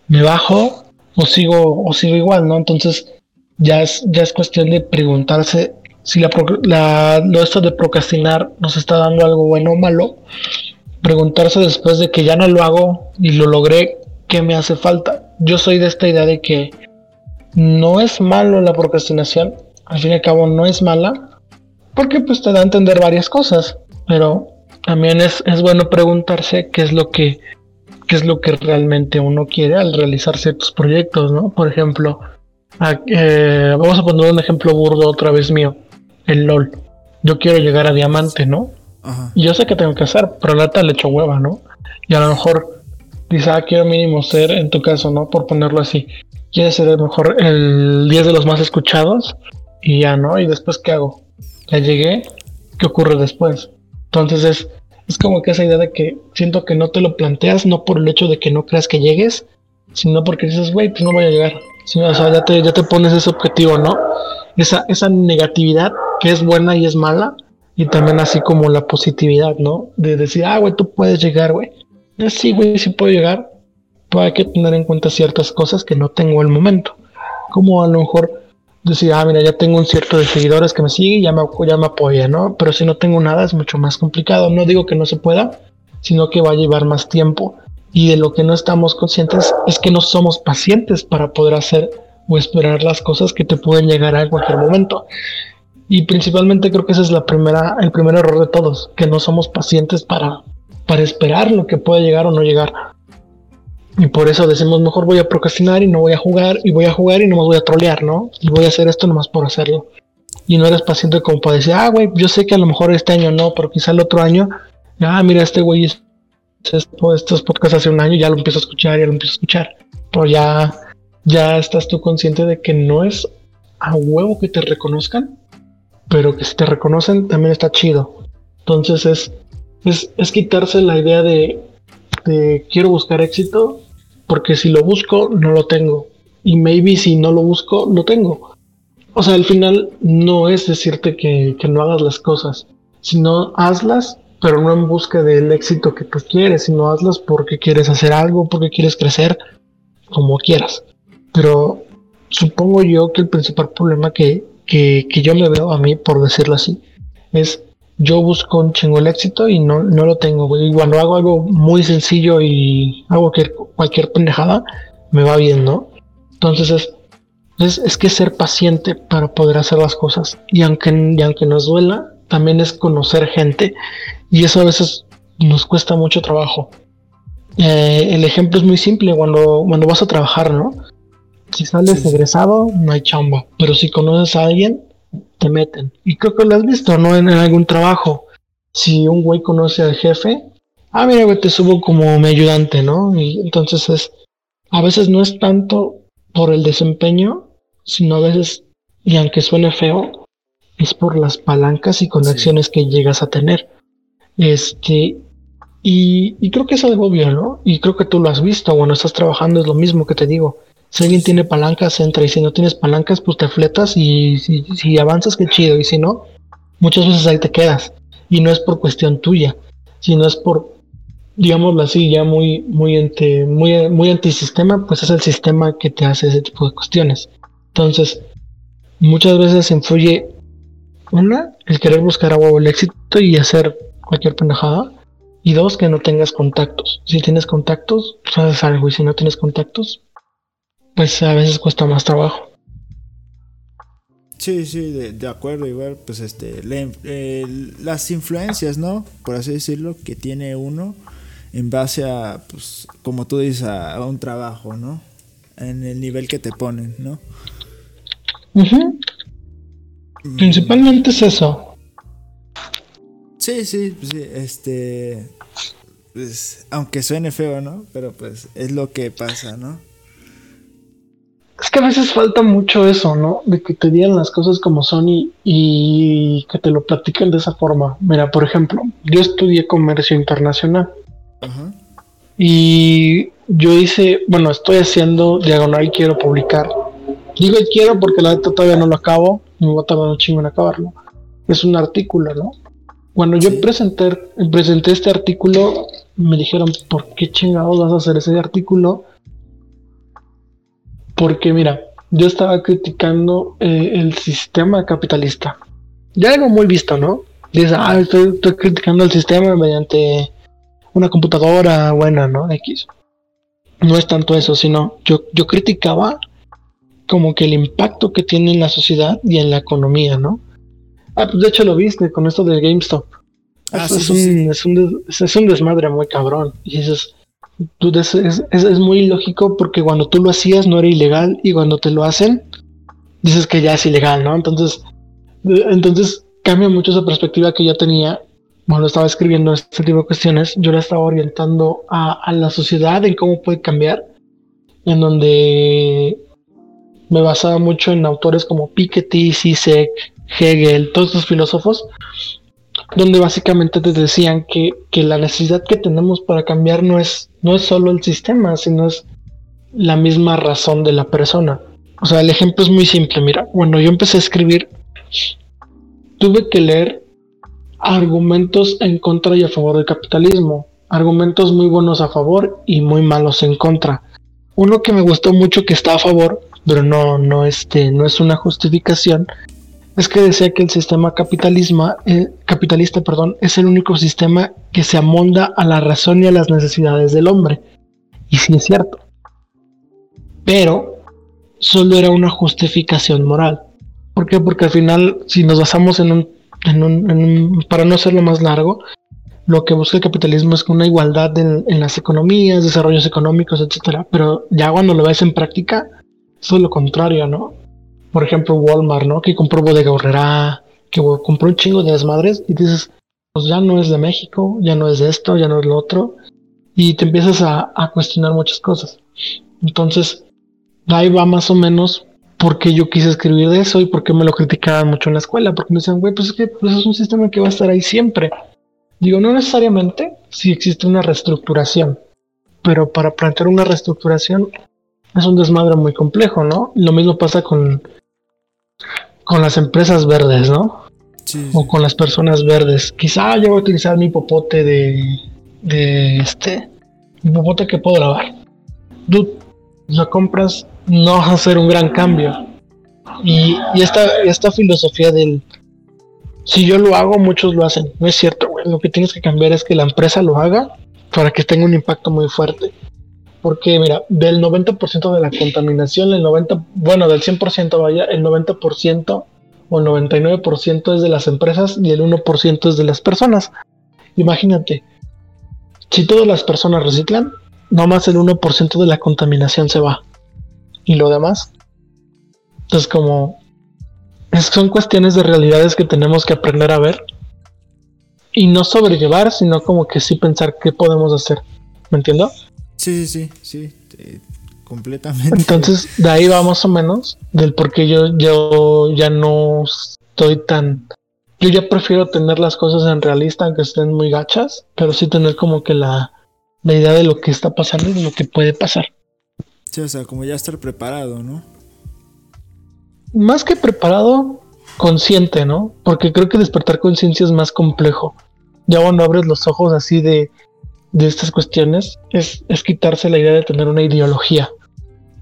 ¿Me bajo o sigo, o sigo igual, ¿no? Entonces ya es, ya es cuestión de preguntarse si la, la, lo esto de procrastinar nos está dando algo bueno o malo, preguntarse después de que ya no lo hago y lo logré, ¿qué me hace falta? Yo soy de esta idea de que no es malo la procrastinación, al fin y al cabo no es mala, porque pues te da a entender varias cosas, pero también es, es bueno preguntarse qué es lo que qué es lo que realmente uno quiere al realizar ciertos proyectos, ¿no? Por ejemplo, eh, vamos a poner un ejemplo burdo otra vez mío, el LOL. Yo quiero llegar a diamante, ¿no? Y yo sé que tengo que hacer, pero la neta le echo hueva, ¿no? Y a lo mejor dice, ah, quiero mínimo ser, en tu caso, ¿no? Por ponerlo así, quieres ser el mejor, el 10 de los más escuchados, y ya, ¿no? Y después, ¿qué hago? Ya llegué, ¿qué ocurre después? Entonces es, es como que esa idea de que siento que no te lo planteas, no por el hecho de que no creas que llegues, sino porque dices, güey, pues no voy a llegar. o sea, ya te, ya te pones ese objetivo, ¿no? Esa, esa negatividad que es buena y es mala, y también así como la positividad, ¿no? De decir, ah, güey, tú puedes llegar, güey. Eh, sí, güey, sí puedo llegar, hay que tener en cuenta ciertas cosas que no tengo al momento. Como a lo mejor decir, ah, mira, ya tengo un cierto de seguidores que me sigue y ya me, ya apoya, ¿no? Pero si no tengo nada es mucho más complicado. No digo que no se pueda, sino que va a llevar más tiempo. Y de lo que no estamos conscientes es que no somos pacientes para poder hacer o esperar las cosas que te pueden llegar a cualquier momento. Y principalmente creo que ese es la primera, el primer error de todos, que no somos pacientes para, para esperar lo que puede llegar o no llegar. Y por eso decimos, mejor voy a procrastinar y no voy a jugar, y voy a jugar y no me voy a trolear, ¿no? Y voy a hacer esto nomás por hacerlo. Y no eres paciente como para decir, ah, güey, yo sé que a lo mejor este año no, pero quizá el otro año, ah, mira, este güey, estos podcasts hace un año, ya lo empiezo a escuchar, ya lo empiezo a escuchar. Pero ya, ya estás tú consciente de que no es a huevo que te reconozcan, pero que si te reconocen también está chido. Entonces es, es, es quitarse la idea de, de quiero buscar éxito, porque si lo busco no lo tengo. Y maybe si no lo busco, lo tengo. O sea, al final no es decirte que, que no hagas las cosas, sino hazlas, pero no en busca del éxito que tú quieres, sino hazlas porque quieres hacer algo, porque quieres crecer, como quieras. Pero supongo yo que el principal problema que, que, que yo me veo a mí, por decirlo así, es yo busco un chingo el éxito y no, no lo tengo, güey. Y cuando hago algo muy sencillo y hago que cualquier pendejada, me va bien, ¿no? Entonces es, es, es, que ser paciente para poder hacer las cosas. Y aunque, y aunque nos duela, también es conocer gente. Y eso a veces nos cuesta mucho trabajo. Eh, el ejemplo es muy simple cuando, cuando vas a trabajar, ¿no? Si sales egresado, no hay chamba. Pero si conoces a alguien, te meten. Y creo que lo has visto, ¿no? En, algún trabajo. Si un güey conoce al jefe, ah, mira, güey, te subo como mi ayudante, ¿no? Y entonces es, a veces no es tanto por el desempeño, sino a veces, y aunque suene feo, es por las palancas y conexiones que llegas a tener. Este, y, y, creo que es algo obvio, ¿no? Y creo que tú lo has visto, cuando estás trabajando es lo mismo que te digo. Si alguien tiene palancas, entra. Y si no tienes palancas, pues te fletas. Y si, avanzas, qué chido. Y si no, muchas veces ahí te quedas. Y no es por cuestión tuya, sino es por, digámoslo así, ya muy, muy, ante, muy, antisistema, pues es el sistema que te hace ese tipo de cuestiones. Entonces, muchas veces influye, una, el querer buscar a huevo el éxito y hacer cualquier pendejada. Y dos, que no tengas contactos. Si tienes contactos, pues haces algo. Y si no tienes contactos, pues a veces cuesta más trabajo. Sí, sí, de, acuerdo, igual, pues este, las influencias, ¿no? Por así decirlo, que tiene uno en base a, pues, como tú dices, a, un trabajo, ¿no? En el nivel que te ponen, ¿no? Mm. Principalmente es eso. Sí, sí, pues sí, este, pues, aunque suene feo, ¿no? Pero pues es lo que pasa, ¿no? Es que a veces falta mucho eso, ¿no? De que te digan las cosas como son y, que te lo platiquen de esa forma. Mira, por ejemplo, yo estudié comercio internacional. Y yo hice, bueno, estoy haciendo diagonal y quiero publicar. Digo y quiero porque la neta todavía no lo acabo, me va a tardar un chingo en acabarlo. Es un artículo, ¿no? Cuando yo presenté, presenté este artículo, me dijeron, ¿por qué chingados vas a hacer ese artículo? Porque mira, yo estaba criticando eh, el sistema capitalista. Ya algo muy visto, ¿no? Dices, ah, estoy, criticando el sistema mediante una computadora buena, ¿no? X. No es tanto eso, sino yo, yo criticaba como que el impacto que tiene en la sociedad y en la economía, ¿no? Ah, pues de hecho lo viste con esto del GameStop. Ah, es, un, Es, un es, un, desmadre muy cabrón. Y dices, es, es, muy lógico porque cuando tú lo hacías no era ilegal y cuando te lo hacen, dices que ya es ilegal, ¿no? Entonces, entonces cambia mucho esa perspectiva que yo tenía cuando estaba escribiendo este tipo de cuestiones. Yo la estaba orientando a, a la sociedad en cómo puede cambiar, en donde me basaba mucho en autores como Piketty, Zizek, Hegel, todos estos filósofos, donde básicamente te decían que, que, la necesidad que tenemos para cambiar no es, no es solo el sistema, sino es la misma razón de la persona. O sea, el ejemplo es muy simple. Mira, cuando yo empecé a escribir, tuve que leer argumentos en contra y a favor del capitalismo. Argumentos muy buenos a favor y muy malos en contra. Uno que me gustó mucho que está a favor, pero no, no, este, no es una justificación, es que decía que el sistema capitalismo, eh, capitalista perdón, es el único sistema que se amolda a la razón y a las necesidades del hombre. Y sí es cierto. Pero solo era una justificación moral. ¿Por qué? Porque al final, si nos basamos en un, para no hacerlo más largo, lo que busca el capitalismo es una igualdad en, en las economías, desarrollos económicos, etcétera. Pero ya cuando lo ves en práctica, eso es lo contrario, ¿no? Por ejemplo, Walmart, ¿no? Que compró Bodega Horrera, que compró un chingo de desmadres y dices, pues ya no es de México, ya no es de esto, ya no es lo otro, y te empiezas a, cuestionar muchas cosas. Entonces, ahí va más o menos por qué yo quise escribir de eso y por qué me lo criticaban mucho en la escuela, porque me decían, güey, pues es que pues es un sistema que va a estar ahí siempre. Digo, no necesariamente si existe una reestructuración, pero para plantear una reestructuración es un desmadre muy complejo, ¿no? Lo mismo pasa con con las empresas verdes, ¿no? O con las personas verdes. Quizá yo voy a utilizar mi popote de, de este, mi popote que puedo lavar. Tú lo compras, no vas a hacer un gran cambio. Y, y esta, esta filosofía del, si yo lo hago, muchos lo hacen. No es cierto, güey. Lo que tienes que cambiar es que la empresa lo haga para que tenga un impacto muy fuerte. Porque, mira, del 90% de la contaminación, el 90%, bueno, del 100% vaya, el 90% o el 99% es de las empresas y el 1% es de las personas. Imagínate, si todas las personas reciclan, nomás el 1% de la contaminación se va. Y lo demás, es como, son cuestiones de realidades que tenemos que aprender a ver. Y no sobrellevar, sino como que sí pensar qué podemos hacer. ¿Me entiendo? Sí, sí, sí, sí, completamente. Entonces, de ahí va más o menos del por qué yo, yo ya no estoy tan... Yo ya prefiero tener las cosas en realista, aunque estén muy gachas, pero sí tener como que la, la idea de lo que está pasando y de lo que puede pasar. Sí, o sea, como ya estar preparado, ¿no? Más que preparado, consciente, ¿no? Porque creo que despertar conciencia es más complejo. Ya cuando abres los ojos así de de estas cuestiones es, es quitarse la idea de tener una ideología.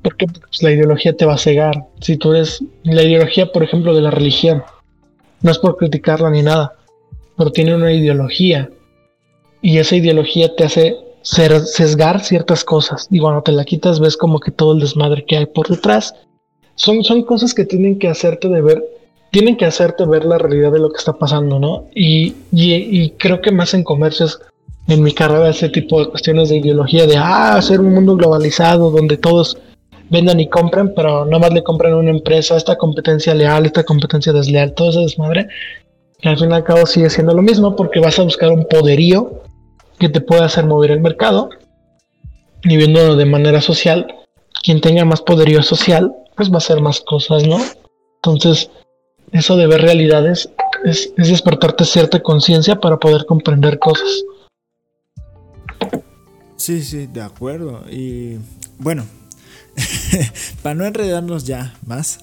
Porque pues, la ideología te va a cegar. Si tú eres la ideología, por ejemplo, de la religión, no es por criticarla ni nada, pero tiene una ideología. Y esa ideología te hace sesgar ciertas cosas. Y cuando te la quitas, ves como que todo el desmadre que hay por detrás. Son, son cosas que tienen que hacerte de ver, tienen que hacerte ver la realidad de lo que está pasando, ¿no? Y, y creo que más en comercios en mi carrera ese tipo de cuestiones de ideología de ah, hacer un mundo globalizado donde todos vendan y compren, pero nada más le compran a una empresa, esta competencia leal, esta competencia desleal, todo ese desmadre, al fin y al cabo sigue siendo lo mismo porque vas a buscar un poderío que te pueda hacer mover el mercado y viendo de manera social, quien tenga más poderío social, pues va a hacer más cosas, ¿no? Entonces, eso de ver realidades es, es despertarte cierta conciencia para poder comprender cosas. Sí, sí, de acuerdo. Y bueno, *laughs* para no enredarnos ya más,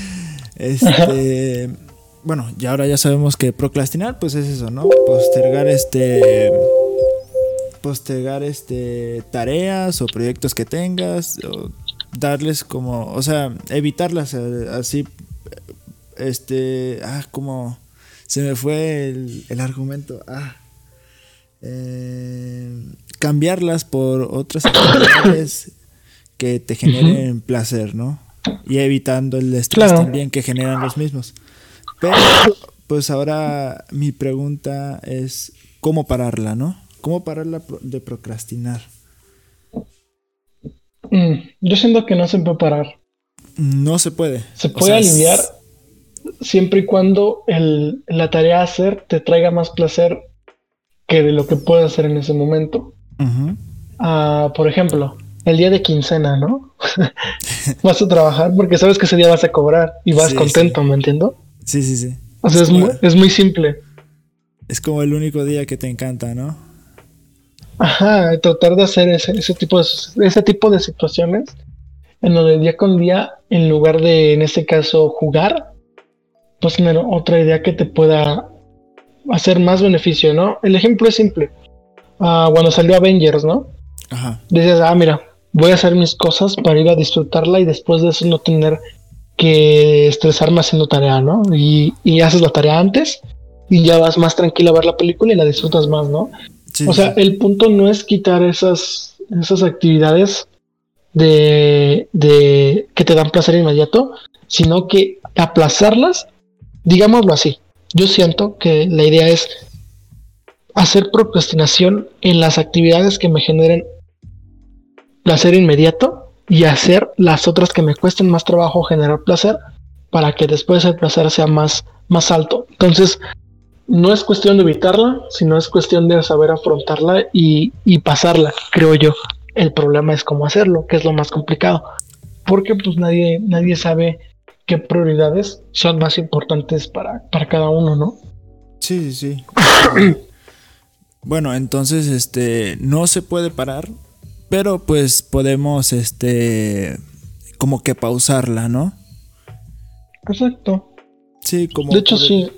*laughs* este, *laughs* bueno, y ahora ya sabemos que procrastinar, pues es eso, ¿no? Postergar este, postergar este tareas o proyectos que tengas, darles como, o sea, evitarlas eh, así, este, ah, como, se me fue el, argumento, ah, eh, cambiarlas por otras actividades que te generen placer, ¿no? Y evitando el estrés también que generan los mismos. Pero, pues ahora mi pregunta es, ¿cómo pararla, no? ¿Cómo pararla de procrastinar? Mm, yo siento que no se puede parar. No se puede. Se puede aliviar siempre y cuando la tarea a hacer te traiga más placer que de lo que puedes hacer en ese momento. Ah, por ejemplo, el día de quincena, ¿no? *laughs* vas a trabajar porque sabes que ese día vas a cobrar y vas contento, ¿me entiendo? Sí, sí, sí. O sea, es, muy, es muy simple. Es como el único día que te encanta, ¿no? Ajá, tratar de hacer ese, ese, tipo de, ese tipo de situaciones en donde día con día, en lugar de, en este caso, jugar, pues tener otra idea que te pueda hacer más beneficio, ¿no? El ejemplo es simple. Ah, cuando salió Avengers, ¿no? Ajá. Dices, ah, mira, voy a hacer mis cosas para ir a disfrutarla y después de eso no tener que estresarme haciendo tarea, ¿no? Y, haces la tarea antes y ya vas más tranquila a ver la película y la disfrutas más, ¿no? o sea, el punto no es quitar esas, esas actividades de, de que te dan placer inmediato, sino que aplazarlas, digámoslo así. Yo siento que la idea es hacer procrastinación en las actividades que me generen placer inmediato y hacer las otras que me cuesten más trabajo generar placer para que después el placer sea más, más alto. Entonces, no es cuestión de evitarla, sino es cuestión de saber afrontarla y, pasarla, creo yo. El problema es cómo hacerlo, que es lo más complicado. Porque pues nadie, nadie sabe qué prioridades son más importantes para, para cada uno, ¿no? Sí, sí, sí. bueno, entonces, este, no se puede parar pero pues podemos, este, como que pausarla, ¿no? Exacto. Sí, como... De hecho, sí.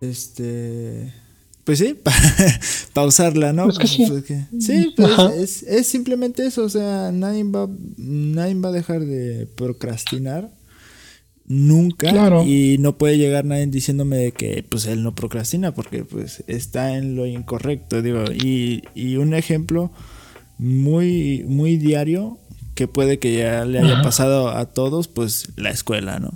Este... Pues sí, *laughs* pausarla, ¿no? Pues que sí. Pues sí, pues es, simplemente eso, o sea, nadie va, nadie va a dejar de procrastinar nunca y no puede llegar nadie diciéndome de que pues él no procrastina porque pues está en lo incorrecto digo y, y un ejemplo muy muy diario que puede que ya le haya pasado a todos pues la escuela no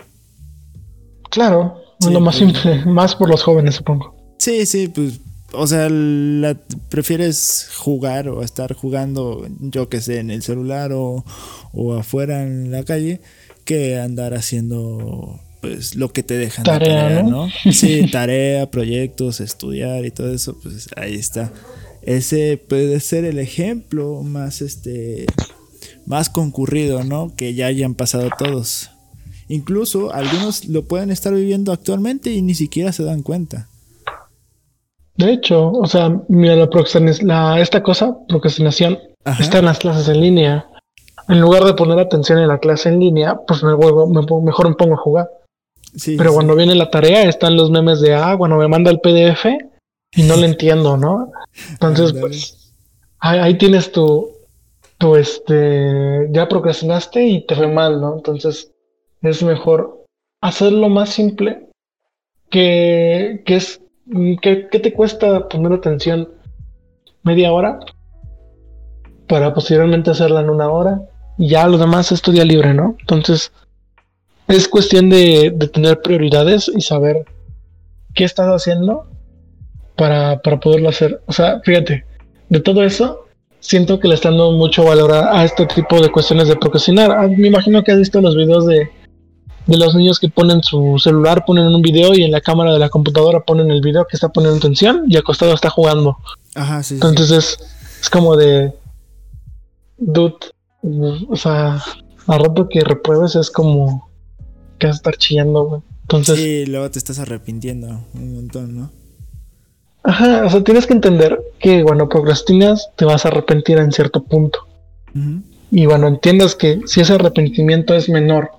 claro lo más pues, simple más por los jóvenes supongo sí sí pues o sea, la, prefieres jugar o estar jugando, yo que sé, en el celular o, o afuera en la calle, que andar haciendo pues lo que te dejan tarea, ¿no? *laughs* Sí, tarea, proyectos, estudiar y todo eso, pues ahí está. Ese puede ser el ejemplo más este más concurrido, ¿no? Que ya hayan pasado todos. Incluso algunos lo pueden estar viviendo actualmente y ni siquiera se dan cuenta. De hecho, o sea, mira, la, la esta cosa, procrastinación, está en las clases en línea en lugar de poner atención en la clase en línea, pues me vuelvo, mejor me pongo a jugar. Pero cuando viene la tarea están los memes de, ah, bueno, me manda el PDF y no le entiendo, ¿no? Entonces, pues, ahí, tienes tu, tu, este, ya procrastinaste y te fue mal, ¿no? Entonces, es mejor hacerlo más simple que, que es, que, que te cuesta poner atención media hora para posteriormente hacerla en una hora y ya lo demás es tu día libre, ¿no? Entonces, es cuestión de, tener prioridades y saber qué estás haciendo para, poderlo hacer. O sea, fíjate, de todo eso, siento que le están dando mucho valor a, este tipo de cuestiones de procrastinar. Ah, me imagino que has visto los videos de, de los niños que ponen su celular, ponen un video y en la cámara de la computadora ponen el video que está poniendo atención y acostado está jugando. Ajá, sí. Entonces Es, es como de... Dude, o sea, a rato que repruebes es como que vas a estar chillando, güey. Entonces. Sí, luego te estás arrepintiendo un montón, ¿no? Ajá, o sea, tienes que entender que cuando procrastinas te vas a arrepentir en cierto punto. Y bueno, entiendas que si ese arrepentimiento es menor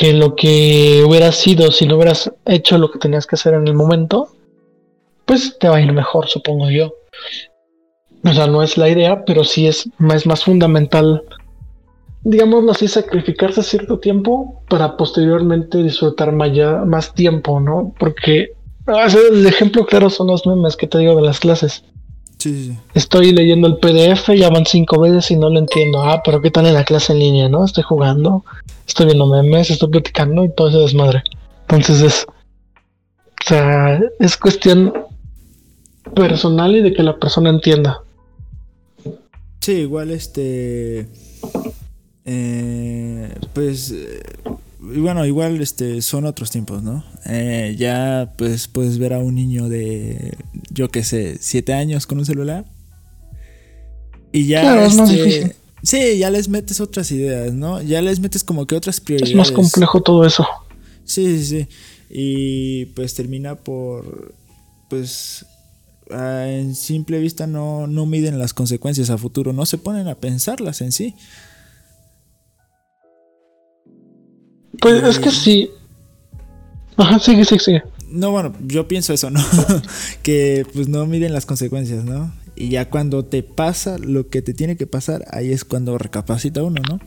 que lo que hubiera sido si no hubieras hecho lo que tenías que hacer en el momento, pues te va a ir mejor, supongo yo. O sea, no es la idea, pero sí es más, fundamental, digámoslo así, sacrificarse cierto tiempo para posteriormente disfrutar más tiempo, ¿no? Porque el ejemplo claro son los memes que te digo de las clases. Sí, Estoy leyendo el PDF, ya van cinco veces y no lo entiendo. Ah, pero ¿qué tal en la clase en línea, no? Estoy jugando, estoy viendo memes, estoy platicando y todo ese desmadre. Entonces es. O sea, es cuestión personal y de que la persona entienda. Sí, igual este. Eh, pues. Eh, bueno, igual este son otros tiempos, ¿no? Eh, ya pues puedes ver a un niño de, yo qué sé, siete años con un celular. Y ya este, Sí, ya les metes otras ideas, ¿no? Ya les metes como que otras prioridades. Es más complejo todo eso. Sí, sí, sí. Y pues termina por, pues, en simple vista no, no miden las consecuencias a futuro, no se ponen a pensarlas en sí. Pues es que sí. Ajá, sigue, sigue, sigue. No, bueno, yo pienso eso, ¿no? *laughs* que pues no miden las consecuencias, ¿no? Y ya cuando te pasa lo que te tiene que pasar, ahí es cuando recapacita uno, ¿no?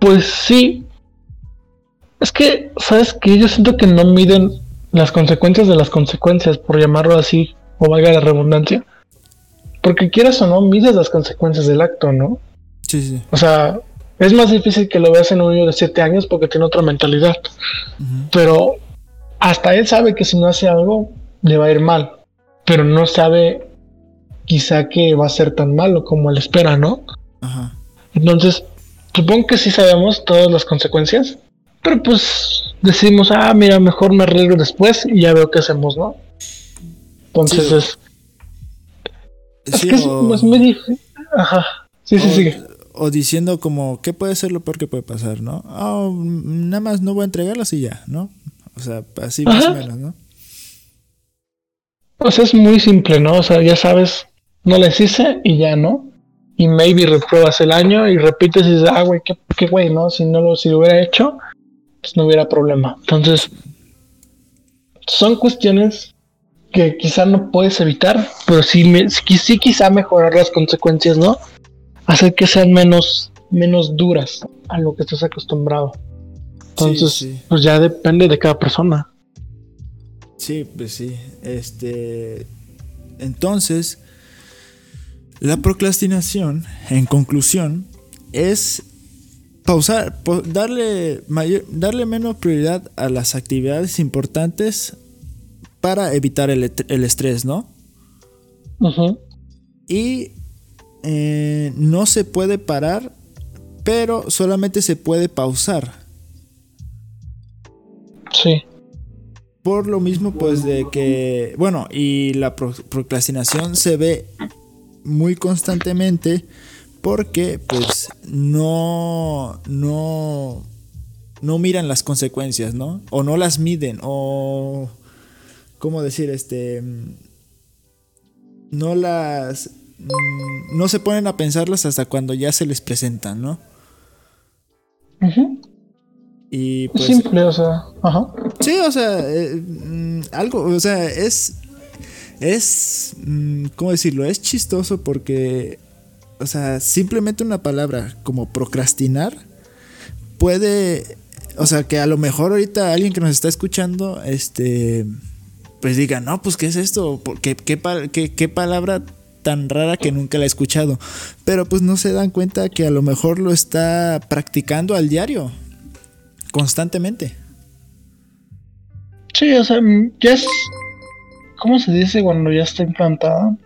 Pues sí. Es que, ¿sabes qué? Yo siento que no miden las consecuencias de las consecuencias, por llamarlo así, o valga la redundancia. Porque quieras o no, mides las consecuencias del acto, ¿no? Sí, sí. O sea, es más difícil que lo veas en un niño de 7 años porque tiene otra mentalidad. Pero hasta él sabe que si no hace algo, le va a ir mal. Pero no sabe quizá que va a ser tan malo como él espera, ¿no? Ajá. Entonces, supongo que sí sabemos todas las consecuencias. Pero pues decimos, ah, mira, mejor me arreglo después y ya veo qué hacemos, ¿no? Entonces es. Es que es, muy difícil. Ajá. Sí, sí, sigue. O diciendo como, ¿qué puede ser lo peor que puede pasar, no? Oh, nada más no voy a entregarlas y ya, ¿no? O sea, así más o menos, ¿no? Pues es muy simple, ¿no? O sea, ya sabes, no les hice y ya, ¿no? Y maybe repruebas el año y repites y dices, ah, güey, qué, qué güey, ¿no? Si no lo, si lo hubiera hecho, pues no hubiera problema. Entonces, son cuestiones que quizá no puedes evitar, pero sí, sí, quizá mejorar las consecuencias, ¿no? Hacer que sean menos, menos duras a lo que estás acostumbrado. Entonces, pues ya depende de cada persona. Sí, pues sí. Este. Entonces, la procrastinación, en conclusión, es pausar, darle, mayor, darle menos prioridad a las actividades importantes para evitar el, estrés, ¿no? Y eh, no se puede parar, pero solamente se puede pausar. Sí. Por lo mismo, pues de que, bueno, y la procrastinación se ve muy constantemente porque pues no, no, no miran las consecuencias, ¿no? O no las miden, o, ¿cómo decir? Este, no las, no se ponen a pensarlas hasta cuando ya se les presentan, ¿no? Y pues... Simple, o sea, ajá. Sí, o sea, eh, mm, algo, o sea, es, es, mm, ¿cómo decirlo? Es chistoso porque o sea, simplemente una palabra como procrastinar puede, o sea, que a lo mejor ahorita alguien que nos está escuchando, este, pues diga, no, pues, ¿qué es esto? ¿Qué, qué, qué palabra tan rara que nunca la he escuchado? Pero pues no se dan cuenta que a lo mejor lo está practicando al diario, constantemente. Sí, o sea, ya es, ¿cómo se dice cuando ya está implantada?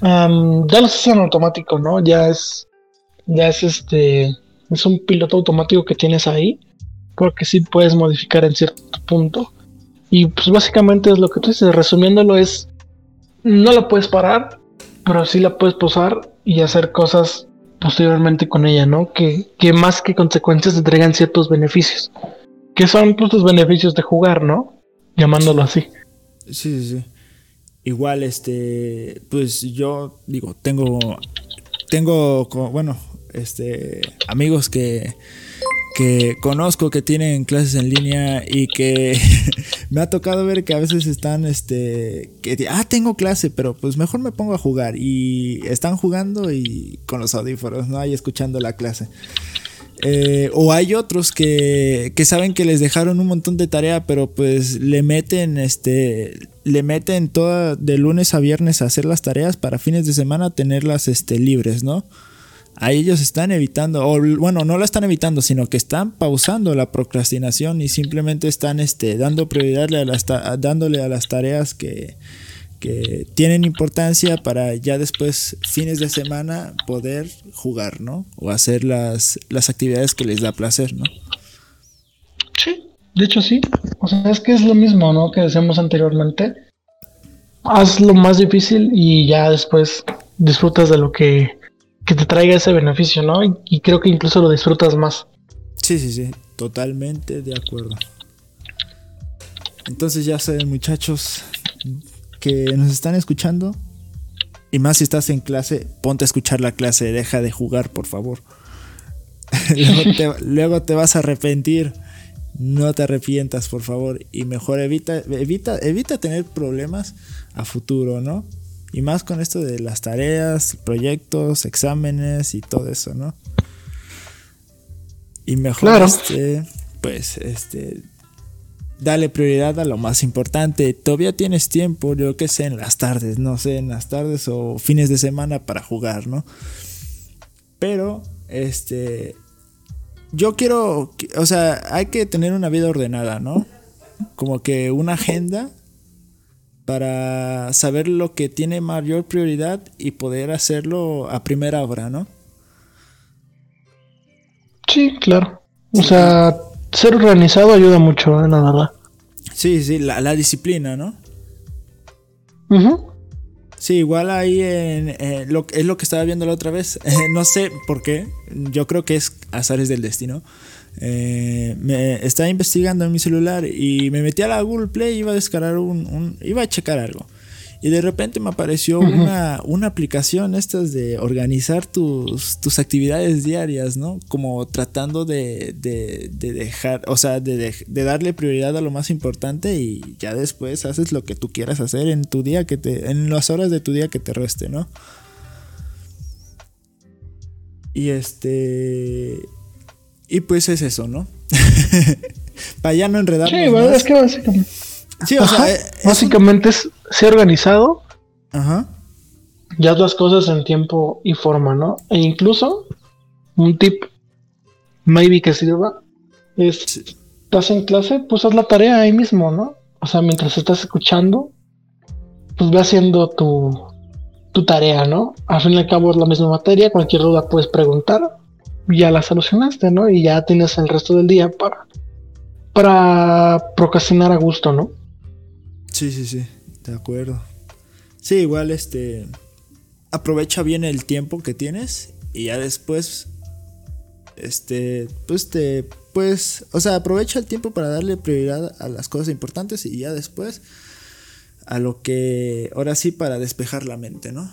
ya lo haces en automático, ¿no? Ya es, ya es este, es un piloto automático que tienes ahí, porque sí puedes modificar en cierto punto. Y pues básicamente es lo que tú dices, resumiéndolo es, no la puedes parar, pero sí la puedes posar y hacer cosas posteriormente con ella, ¿no? Que, que más que consecuencias te traigan ciertos beneficios. Que son pues, los beneficios de jugar, ¿no? Llamándolo así. Sí, sí, sí. Igual, este, pues yo digo, tengo, tengo, bueno, este, amigos que, que conozco que tienen clases en línea y que *laughs* me ha tocado ver que a veces están, este, que, ah, tengo clase, pero pues mejor me pongo a jugar. Y están jugando y con los audífonos, ¿no? Ahí escuchando la clase. Eh, o hay otros que, que, saben que les dejaron un montón de tarea, pero pues le meten, este, le meten toda de lunes a viernes a hacer las tareas para fines de semana tenerlas, este, libres, ¿no? A ellos están evitando, o bueno, no la están evitando, sino que están pausando la procrastinación y simplemente están este, dando prioridad a las dándole a las tareas que, que tienen importancia para ya después, fines de semana, poder jugar, ¿no? O hacer las, las actividades que les da placer, ¿no? Sí, de hecho sí. O sea, es que es lo mismo, ¿no? Que decíamos anteriormente. Haz lo más difícil y ya después disfrutas de lo que que te traiga ese beneficio, ¿no? Y, creo que incluso lo disfrutas más. Sí, sí, sí, totalmente de acuerdo. Entonces ya saben muchachos que nos están escuchando. Y más si estás en clase, ponte a escuchar la clase, deja de jugar, por favor. *laughs* luego, te, vas a arrepentir. No te arrepientas, por favor. Y mejor evita, evita, evita tener problemas a futuro, ¿no? Y más con esto de las tareas, proyectos, exámenes y todo eso, ¿no? Y mejor este, pues, este, dale prioridad a lo más importante. Todavía tienes tiempo, yo qué sé, en las tardes, no sé, en las tardes o fines de semana para jugar, ¿no? Pero, este, yo quiero, o sea, hay que tener una vida ordenada, ¿no? Como que una agenda para saber lo que tiene mayor prioridad y poder hacerlo a primera hora, ¿no? Sí, claro. O sea, ser organizado ayuda mucho, ¿eh? la verdad. Sí, sí, la, disciplina, ¿no? Sí, igual ahí en, eh, lo, es lo que estaba viendo la otra vez. *laughs* no sé por qué. Yo creo que es azares del destino. Eh, me estaba investigando en mi celular y me metí a la Google Play y iba a descargar un, iba a checar algo. Y de repente me apareció una, una, aplicación estas de organizar tus, tus actividades diarias, ¿no? Como tratando de, de, dejar, o sea, de, de, darle prioridad a lo más importante y ya después haces lo que tú quieras hacer en tu día que te, en las horas de tu día que te reste, ¿no? Y este, y pues es eso, ¿no? *laughs* Para ya no enredarnos. Sí, es que básicamente. Sí, o sea, básicamente es ser organizado. Ajá. Ya las cosas en tiempo y forma, ¿no? E incluso un tip, maybe que sirva, es estás en clase, pues haz la tarea ahí mismo, ¿no? O sea, mientras estás escuchando, pues ve haciendo tu, tu tarea, ¿no? Al fin y al cabo es la misma materia, cualquier duda puedes preguntar ya la solucionaste, ¿no? Y ya tienes el resto del día para, para procrastinar a gusto, ¿no? Sí, sí, sí, de acuerdo. Sí, igual este aprovecha bien el tiempo que tienes y ya después este pues te pues o sea, aprovecha el tiempo para darle prioridad a las cosas importantes y ya después a lo que ahora sí para despejar la mente, ¿no?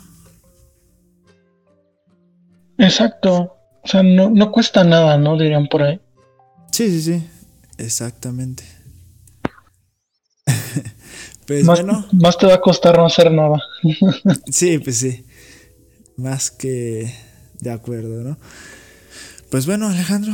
Exacto. O sea, no, no cuesta nada, ¿no? Dirían por ahí. Sí, sí, sí. Exactamente. *laughs* pues más, bueno. Más te va a costar no hacer nada. *laughs* sí, pues sí. Más que de acuerdo, ¿no? Pues bueno, Alejandro,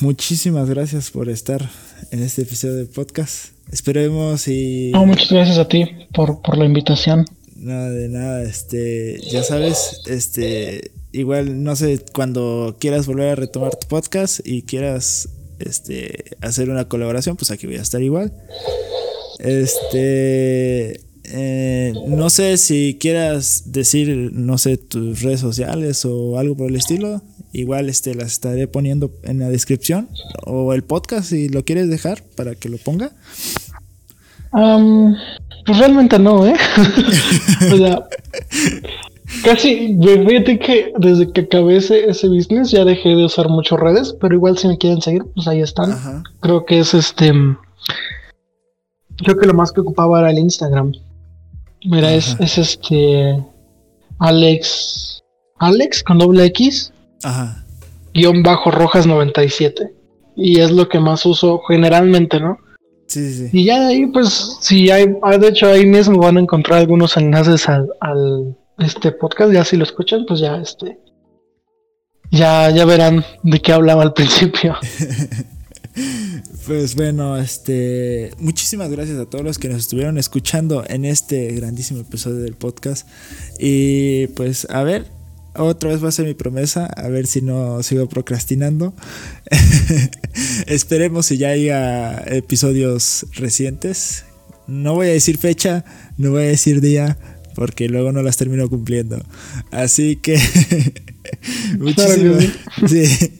muchísimas gracias por estar en este episodio de podcast. Esperemos y. No, muchas gracias a ti por, por la invitación. Nada de nada, este, ya sabes, este, igual, no sé, cuando quieras volver a retomar tu podcast y quieras este, hacer una colaboración, pues aquí voy a estar igual. Este. Eh, no sé si quieras decir, no sé, tus redes sociales o algo por el estilo. Igual este, las estaré poniendo en la descripción. O el podcast, si lo quieres dejar para que lo ponga. pues realmente no, ¿eh? *laughs* o sea, *laughs* Casi, fíjate que desde que acabé ese, business ya dejé de usar muchas redes, pero igual si me quieren seguir, pues ahí están. Creo que es este. Creo que lo más que ocupaba era el Instagram. Mira, es, es este. Alex. Alex con doble X. Ajá. Guión bajo rojas 97. Y es lo que más uso generalmente, ¿no? Sí, sí. Y ya ahí, pues, si hay, ah, de hecho ahí mismo van a encontrar algunos enlaces al, al este podcast, ya si lo escuchan, pues ya este, ya, ya verán de qué hablaba al principio. *laughs* Pues bueno, este, muchísimas gracias a todos los que nos estuvieron escuchando en este grandísimo episodio del podcast. Y pues a ver, otra vez va a ser mi promesa, a ver si no sigo procrastinando. *laughs* Esperemos si ya haya episodios recientes. No voy a decir fecha, no voy a decir día, porque luego no las termino cumpliendo. Así que *laughs* muchísimas, *laughs*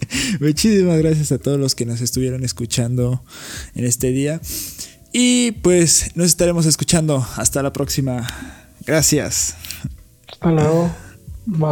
muchísimas gracias a todos los que nos estuvieron escuchando en este día. Y pues nos estaremos escuchando. Hasta la próxima. Gracias. Hasta luego. Bye.